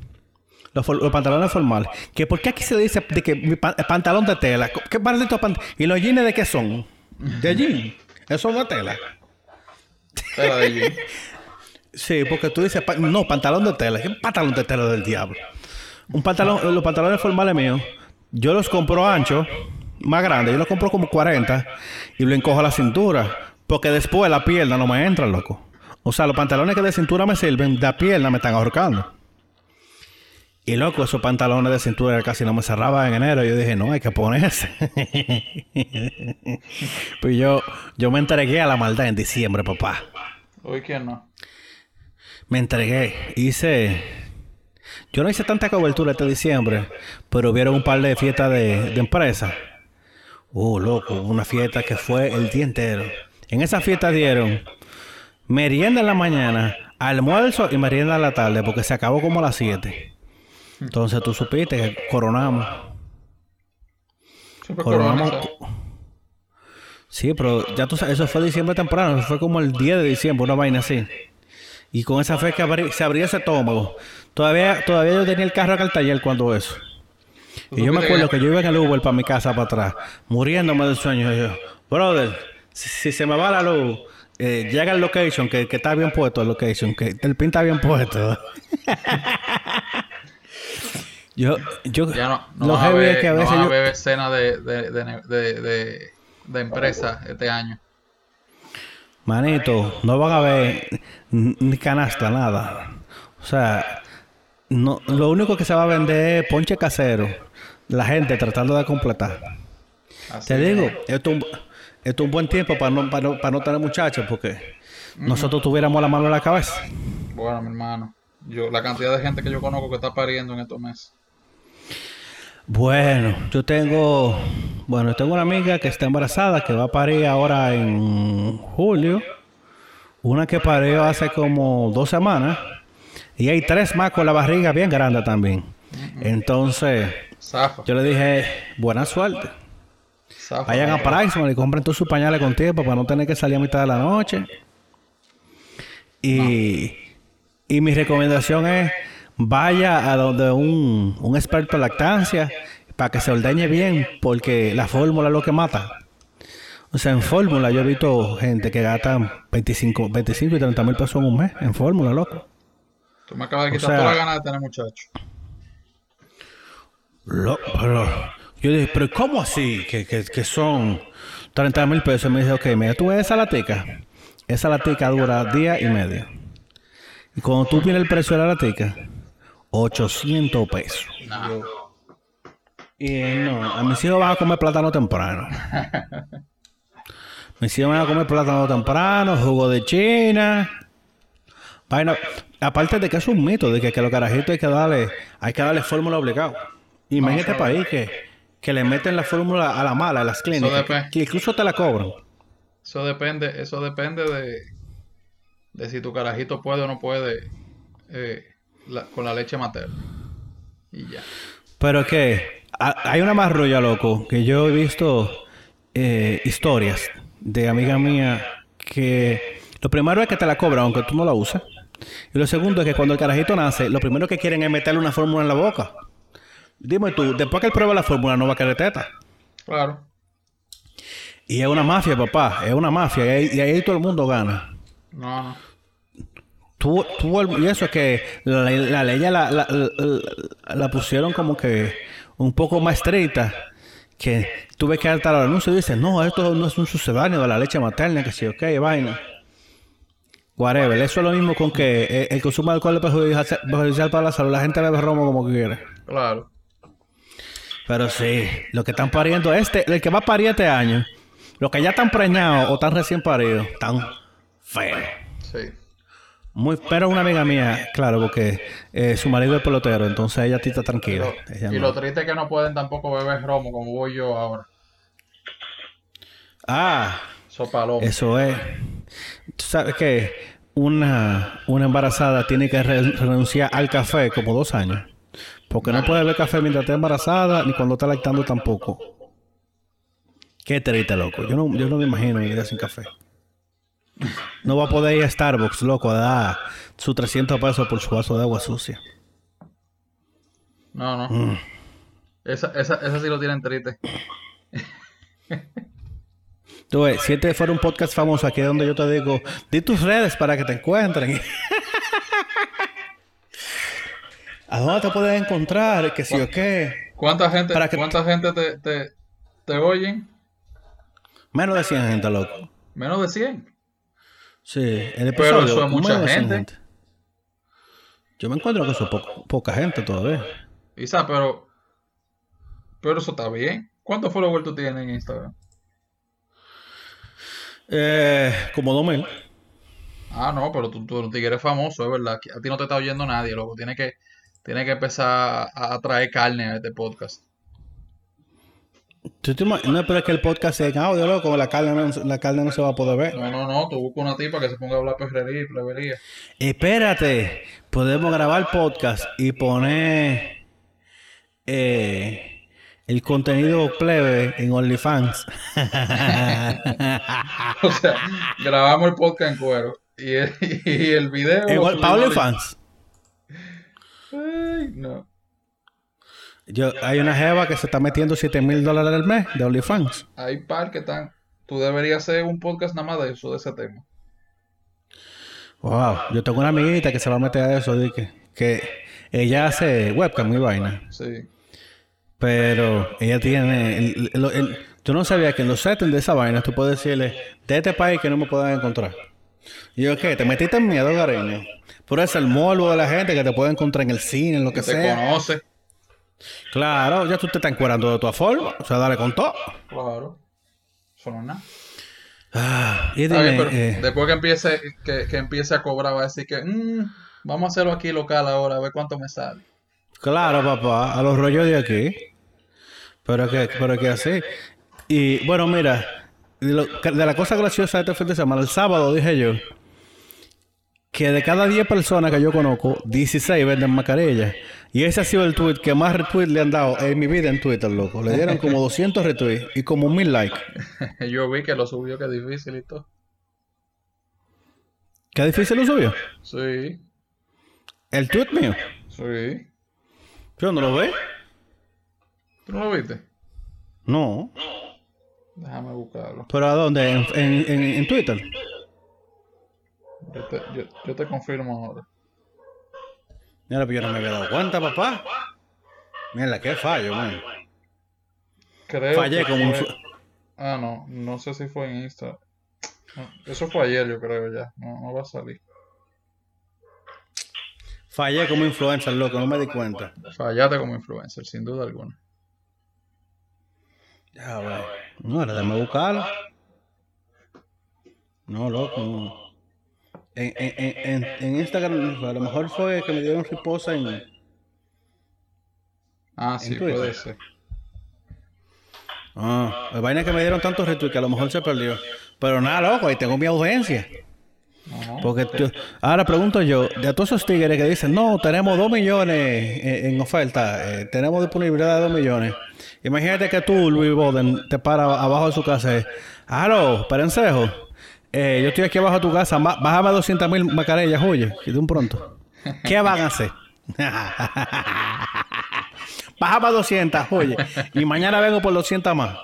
Los, pantalones formales. Que por qué aquí se dice de que mi pantalón de tela. ¿Qué maldito pantalón? ¿Y los jeans de qué son? De jean. Eso no es tela. Tela de jean. Sí, porque tú dices, pa- no, pantalón de tela. ¿Qué pantalón de tela del diablo? Un pantalón, los pantalones formales míos, yo los compro anchos, más grandes, yo los compro como 40 y lo encojo a la cintura, porque después la pierna no me entra, loco. O sea, los pantalones que de cintura me sirven, de pierna me están ahorcando. Y loco, esos pantalones de cintura casi no me cerraban en enero. Yo dije, no, hay que ponerse. pues yo, yo me entregué a la maldad en diciembre, papá. Hoy quién no. Me entregué. Hice. Yo no hice tanta cobertura este diciembre, pero vieron un par de fiestas de, de empresa. Oh, loco, una fiesta que fue el día entero. En esa fiesta dieron merienda en la mañana, almuerzo y merienda en la tarde, porque se acabó como a las 7. Entonces tú supiste que coronamos. Siempre Coronamos. corona, ¿sabes? Sí, pero ya tú sabes, eso fue diciembre temprano, eso fue como el 10 de diciembre, una vaina así. Y con esa fe que abrí- se abría ese estómago. Todavía, todavía yo tenía el carro acá al taller cuando eso. Y yo me acuerdo que yo iba en el Uber para mi casa para atrás, muriéndome del sueño. Y yo, brother, si, si se me va la luz, eh, llega el location, que, que está bien puesto el location, que el pin está bien puesto. yo, yo, Ya no, no lo vas a ver, que a no veces vas a yo- ver escena de, de, de, de, empresa este año. Manito, no van a ver ni canasta, nada. O sea, no, lo único que se va a vender es ponche casero. La gente tratando de completar. Así Te digo, es. esto es un, esto es un buen tiempo para no, para no, para no tener muchachos, porque nosotros tuviéramos la mano en la cabeza. Bueno, mi hermano. Yo, la cantidad de gente que yo conozco que está pariendo en estos meses. Bueno, yo tengo, bueno, tengo una amiga que está embarazada que va a parir ahora en julio. Una que parió hace como dos semanas. Y hay tres más con la barriga bien grande también. Entonces, yo le dije, buena suerte. Vayan a Pricemart y compren todos sus pañales con tiempo para no tener que salir a mitad de la noche. Y, y mi recomendación es vaya a donde un, un experto en lactancia para que se ordeñe bien, porque la fórmula es lo que mata. O sea, en fórmula yo he visto gente que gasta 25, 25 y 30 mil pesos en un mes en fórmula, loco. Tú me acabas de O quitar sea- toda la gana de tener muchacho. Lo- pero yo dije, pero ¿cómo así? Que, que, que son 30 mil pesos. Me dice, ok, mira, tú ves esa latica. Esa latica dura día y medio. Y cuando tú vienes el precio de la latica, 800 pesos. Y no, a mis hijos van a comer plátano temprano. mis hijos van a comer plátano temprano, jugo de China. Vaina. Aparte de que es un mito, de que, que los carajitos hay que darle, hay que darle fórmula obligado. En este país que, que le meten la fórmula a la mala, a las clínicas, que incluso te la cobran. Eso depende, eso depende de, de si tu carajito puede o no puede eh, la- con la leche materna. Y ya. Pero que ha- hay una marrulla, loco, que yo he visto eh, historias de amiga mía que lo primero es que te la cobran aunque tú no la uses. Y lo segundo es que cuando el carajito nace, lo primero que quieren es meterle una fórmula en la boca. Dime tú, después que él prueba la fórmula no va a querer teta. Claro. Y es una mafia, papá, es una mafia. Y ahí, y ahí todo el mundo gana. No, no. El- y eso es que la, la ley ya la, la- pusieron como que un poco más estricta. Que tuve que adaptar al anuncio y dices, no, esto no es un sucedáneo de la leche materna, que sí, ok, vaina. Whatever. Eso es lo mismo con que el consumo de alcohol es perjudicial, perjudicial para la salud. La gente bebe romo como quiere. Claro. Pero sí, lo que están pariendo, este, el que va a parir este año, los que ya están preñados o están recién paridos, están feos. Sí. Muy, pero una amiga mía, claro, porque eh, su marido es pelotero, entonces ella está tranquila. Ella y no. lo triste es que no pueden tampoco beber romo como voy yo ahora. Ah, eso es. Tú sabes que una, una embarazada tiene que re- renunciar al café como dos años. Porque no puede beber café mientras está embarazada ni cuando está lactando tampoco. Qué triste, loco. Yo no, yo no me imagino mi vida sin café. No va a poder ir a Starbucks, loco, a dar sus 300 pesos por su vaso de agua sucia. No, no. Mm. Esa, esa, esa sí lo tienen triste. Tú ves, si este fuera un podcast famoso, aquí es donde yo te digo, di tus redes para que te encuentren. ¿A dónde te puedes encontrar? Que si o qué. ¿Cuánta gente, Para que- cuánta gente te, te, te oyen? Menos de 100 gente, loco. Menos de 100. Sí, el Pero eso es mucha menos de 100 gente. Yo me encuentro que eso es poca gente todavía. Isa, pero. Pero eso está bien. ¿Cuántos followers tú tienes en Instagram? Eh, como 2000. Ah, no, pero tú, tú, tú eres famoso, es verdad. A ti no te está oyendo nadie, loco. Tienes que, tienes que empezar a, a traer carne a este podcast. ¿Tú te No, pero es que el podcast es en audio, loco. La carne, no, la carne no se va a poder ver. No, no, no. Tú buscas una tipa que se ponga a hablar perrería y plebería. Espérate, podemos grabar podcast y poner eh, el contenido plebe en OnlyFans. O sea, grabamos el podcast en cuero. Y el, y el video. Igual, para subimos OnlyFans. Ay, no. Yo, hay una jeva que se está metiendo 7 mil dólares al mes de OnlyFans. Hay par que están. Tú deberías hacer un podcast nada más de eso, de ese tema. Wow, yo tengo una amiguita que se va a meter a eso, de que, que ella hace webcam y vaina. Sí. Pero ella tiene. el- el- el- tú no sabías que en los settings de esa vaina tú puedes decirle de este país que no me puedan encontrar. Y yo, ¿qué? ¿Te metiste en miedo, Gareño? Por eso el morbo de la gente que te puede encontrar en el cine, en lo que te sea. conoce. Claro, ya tú te estás encuerando de tu forma. O sea, dale con todo. Claro. Eso no es nada. Ah, y pero eh, después que empiece, que, que empiece a cobrar, va a decir que "Mm, vamos a hacerlo aquí local ahora, a ver cuánto me sale. claro, papá, a los rollos de aquí. Pero que, pero que así. Y bueno, mira, de, lo- de la cosa graciosa de este fin de semana, el sábado dije yo que de cada 10 personas que yo conozco, 16 venden mascarillas. Y ese ha sido el tweet que más retweets le han dado en mi vida en Twitter, loco. Le dieron como 200 retweets y como 1000 likes. Yo vi que lo subió, que difícil y todo. ¿Qué difícil lo subió? Sí, ¿El tweet mío? sí. ¿Yo no lo ve? ¿Tú no lo viste? No. Déjame buscarlo. ¿Pero a dónde? ¿En, en, en- en Twitter? Yo te, yo, yo te confirmo ahora. Mira, pero yo no me había dado cuenta, papá. Mira, qué fallo, man. Creo Fallé que como un... fue- Ah, no, no sé si fue en Insta. No, eso fue ayer, yo creo ya. No, no va a salir. Fallé como influencer, loco, no me di cuenta. Fallaste como influencer, sin duda alguna. Ya, güey. No, era déjame buscarlo. No, loco, no. En, en, en, en- Instagram, a lo mejor fue que me dieron riposa en... Ah, sí, Twitter. puede ser. Ah, la vaina que me dieron tantos retweets que a lo mejor se perdió. Pero nada, loco, ahí tengo mi audiencia. Ajá. Porque tú- ahora pregunto yo, de todos esos tigres que dicen, no, tenemos 2 millones en, en oferta, eh, tenemos disponibilidad de 2 millones. Imagínate que tú, Luis Boden, te para abajo de su casa. Eh, Aló, Perencejo, eh, yo estoy aquí abajo de tu casa, bájame 200 mil mascarillas, oye, y de un pronto. ¿Qué van a hacer? bájame 200, oye, y mañana vengo por 200 más.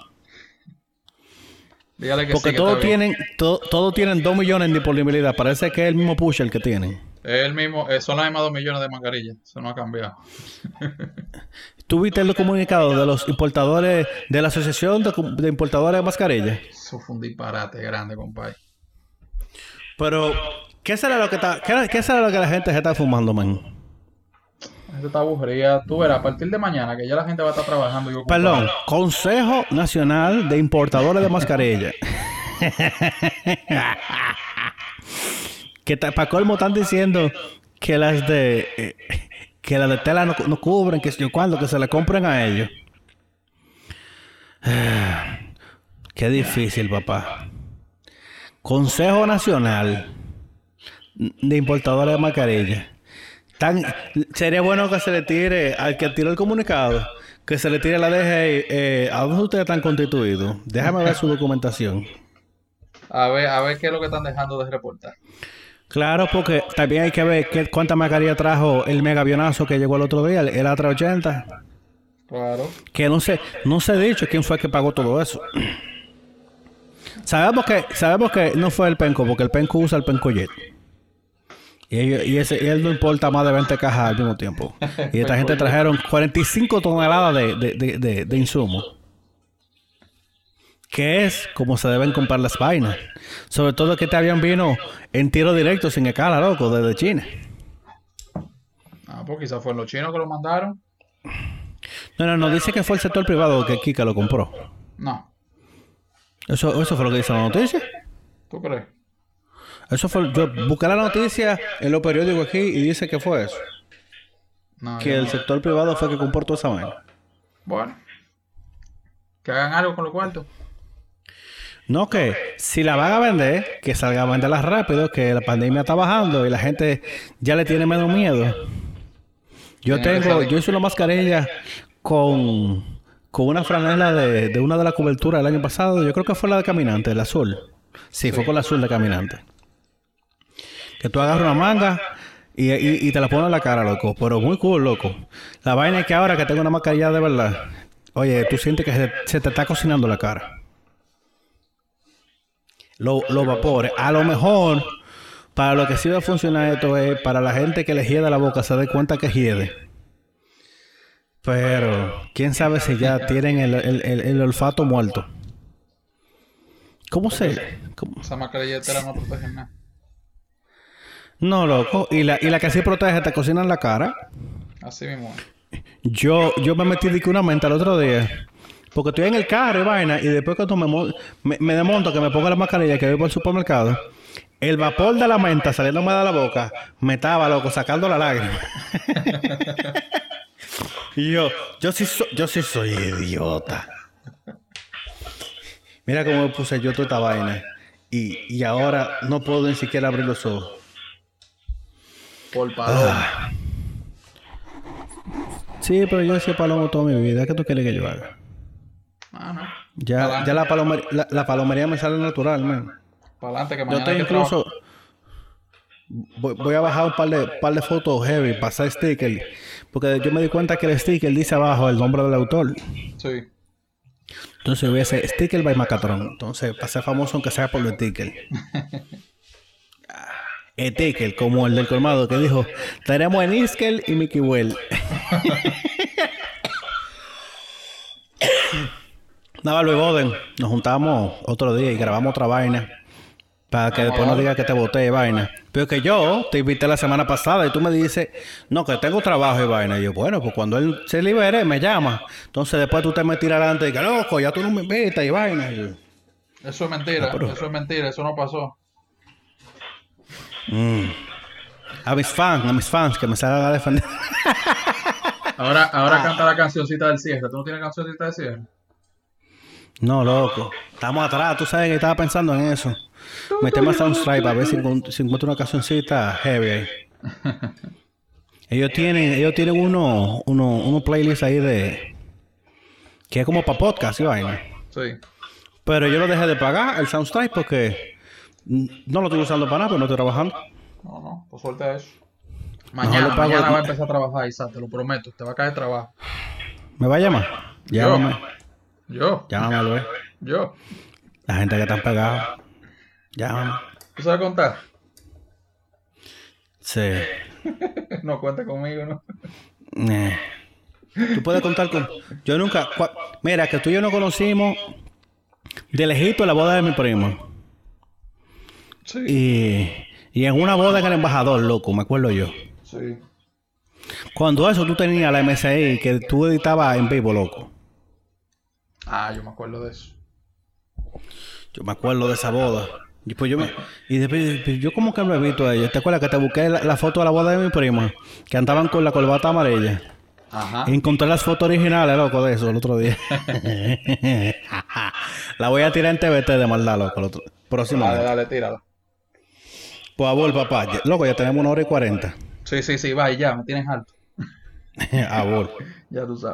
Dígale que Porque sí, que todos tienen, to- todos tienen 2 millones en disponibilidad. Parece que es el mismo pusher que tienen. Es el mismo, eh, son las mismas 2 millones de mascarillas. Eso no ha cambiado. ¿Tú viste el comunicado de los importadores, de la Asociación de, de Importadores de Mascarillas? Eso fue un disparate grande, compadre. Pero, ¿qué será lo que está, qué, qué será lo que la gente se está fumando, man? La gente está aburrida. Tú verás, a partir de mañana, que ya la gente va a estar trabajando. y ocupada. Perdón, Consejo Nacional de Importadores de Mascarillas. que ta- para colmo están diciendo que las de eh, que las de tela no, no cubren, que yo cuándo, que se le compren a ellos. Qué difícil, papá. Consejo Nacional de Importadores de Mascarillas. Tan, sería bueno que se le tire al que tiró el comunicado, que se le tire la DGI. Eh, ¿A dónde ustedes están constituidos? Déjame ver su documentación. A ver, a ver qué es lo que están dejando de reportar. Claro, porque también hay que ver qué, cuánta mascarilla trajo el megavionazo que llegó el otro día, el, el A380. Claro. Que no sé, no ha dicho quién fue el que pagó todo eso. Sabemos que, sabemos que no fue el Penco, porque el Penco usa el Penco Jet. Y, ellos- y ese, y él no importa más de 20 cajas al mismo tiempo. Y esta gente trajeron 45 toneladas de, de, de, de, de insumos. Que es como se deben comprar las vainas. Sobre todo que este avión vino en tiro directo sin escala, loco, desde China. Ah, pues quizás fueron los chinos que lo mandaron. No, no, no, dice que fue el sector privado que Kika lo compró. No. Eso, eso fue lo que dice la noticia. ¿Tú crees? Eso fue, yo busqué la noticia en los periódicos aquí y dice que fue eso. No, Que el no. sector privado fue que compró toda esa vaina. Bueno. Que hagan algo con los cuartos. No que si la van a vender, que salga a venderla rápido, que la pandemia está bajando y la gente ya le tiene menos miedo. Yo tengo, yo hice una mascarilla con, con una franela de, de una de las coberturas del año pasado. Yo creo que fue la de caminante, la azul. Sí, fue con la azul de caminante. Que tú agarras una manga y, y- y te la pones en la cara, loco. Pero muy cool, loco. La vaina es que ahora que tengo una mascarilla de verdad, oye, tú sientes que se, se te está cocinando la cara. Lo- los vapores. A lo mejor, para lo que sí va a funcionar esto es para la gente que le hiede la boca, se dé cuenta que hiede. Pero, quién sabe si ya tienen el, el- el- el olfato muerto. ¿Cómo se...? cómo? Esa mascarilla no protege nada. No, loco. Y la, y la que sí protege te cocina en la cara. Así mismo. Yo, yo me metí de una menta el otro día. Porque estoy en el carro y vaina. Y después cuando me, me, me desmonto que me pongo la mascarilla que voy por el supermercado. El vapor de la menta saliéndome de la boca. Me estaba, loco, sacando la lágrima. y yo, yo sí, so- yo sí soy idiota. Mira cómo me puse yo toda esta vaina. Y, y ahora no puedo ni siquiera abrir los ojos. Por paloma. Ah. Sí, pero yo decía palomo toda mi vida. ¿Qué tú quieres que yo haga? Ah, no. Ya, ya la, palomería, la, la palomería me sale natural, man. Para adelante, que Yo estoy que incluso... Voy, voy a bajar un par de, par de fotos heavy, pasar sticker. Porque yo me di cuenta que el sticker dice abajo el nombre del autor. Sí. Entonces hubiese sticker by Macatron. Entonces, para ser famoso aunque sea por el sticker. Sticker, como el del colmado que dijo, tenemos en Iskel y Mickey Well. Nada, Luis Boden, nos juntamos otro día y grabamos otra vaina. Para que después no diga que te boté de vaina. Pero que yo te invité la semana pasada y tú me dices, no, que tengo trabajo y vaina. Y yo, bueno, pues cuando él se libere, me llama. Entonces después tú te me tiras adelante y que loco, ya tú no me invitas y vaina. Y yo, Eso es mentira, pero- eso es mentira, eso no pasó. mm. A mis fans, a mis fans que me salgan a defender. Ahora, ahora Ah. canta la cancioncita del cierre. ¿Tú no tienes cancioncita del cierre? No, loco. Estamos atrás. Tú sabes que estaba pensando en eso. Metemos a Soundstripe a ver si, encuentro una cancioncita heavy ahí. Ellos tienen, ellos tienen uno, uno, uno playlist ahí de... Que es como para podcast y vaina. Sí. Pero yo lo dejé de pagar, el Soundstripe, porque... No lo estoy usando para nada, pero no estoy trabajando. No, no, por suerte eso. Mañana, mañana va a empezar a trabajar, Isaac, te lo prometo. Te va a caer trabajo. ¿Me va a llamar? Llámame. Yo, Llámame, Luis. yo. La gente que están Llámame. ¿Tú sabes contar? Sí. no cuenta conmigo, ¿no? Eh. Tú puedes contar con. Yo nunca. cua- Mira, que tú y yo no conocimos de lejito la boda de mi primo. Sí. Y, y en una boda en el embajador, loco, me acuerdo yo. Sí. Cuando eso tú tenías la MSI que tú editabas en vivo, loco. Ah, yo me acuerdo de eso. Yo me acuerdo de esa boda. Y pues yo me, y después, pues yo como que lo he visto a ellos. ¿Te acuerdas que te busqué la, la foto de la boda de mi prima? Que andaban con la corbata amarilla. Ajá. Encontré las fotos originales, loco, de eso el otro día. la voy a tirar en TBT de maldad, loco, el otro, próximo. Dale, dale, tírala. Por favor, papá. Ya- Loco, ya tenemos una hora y cuarenta. Sí, sí, sí, va, y ya, me tienes alto. A bol. Ya tú sabes.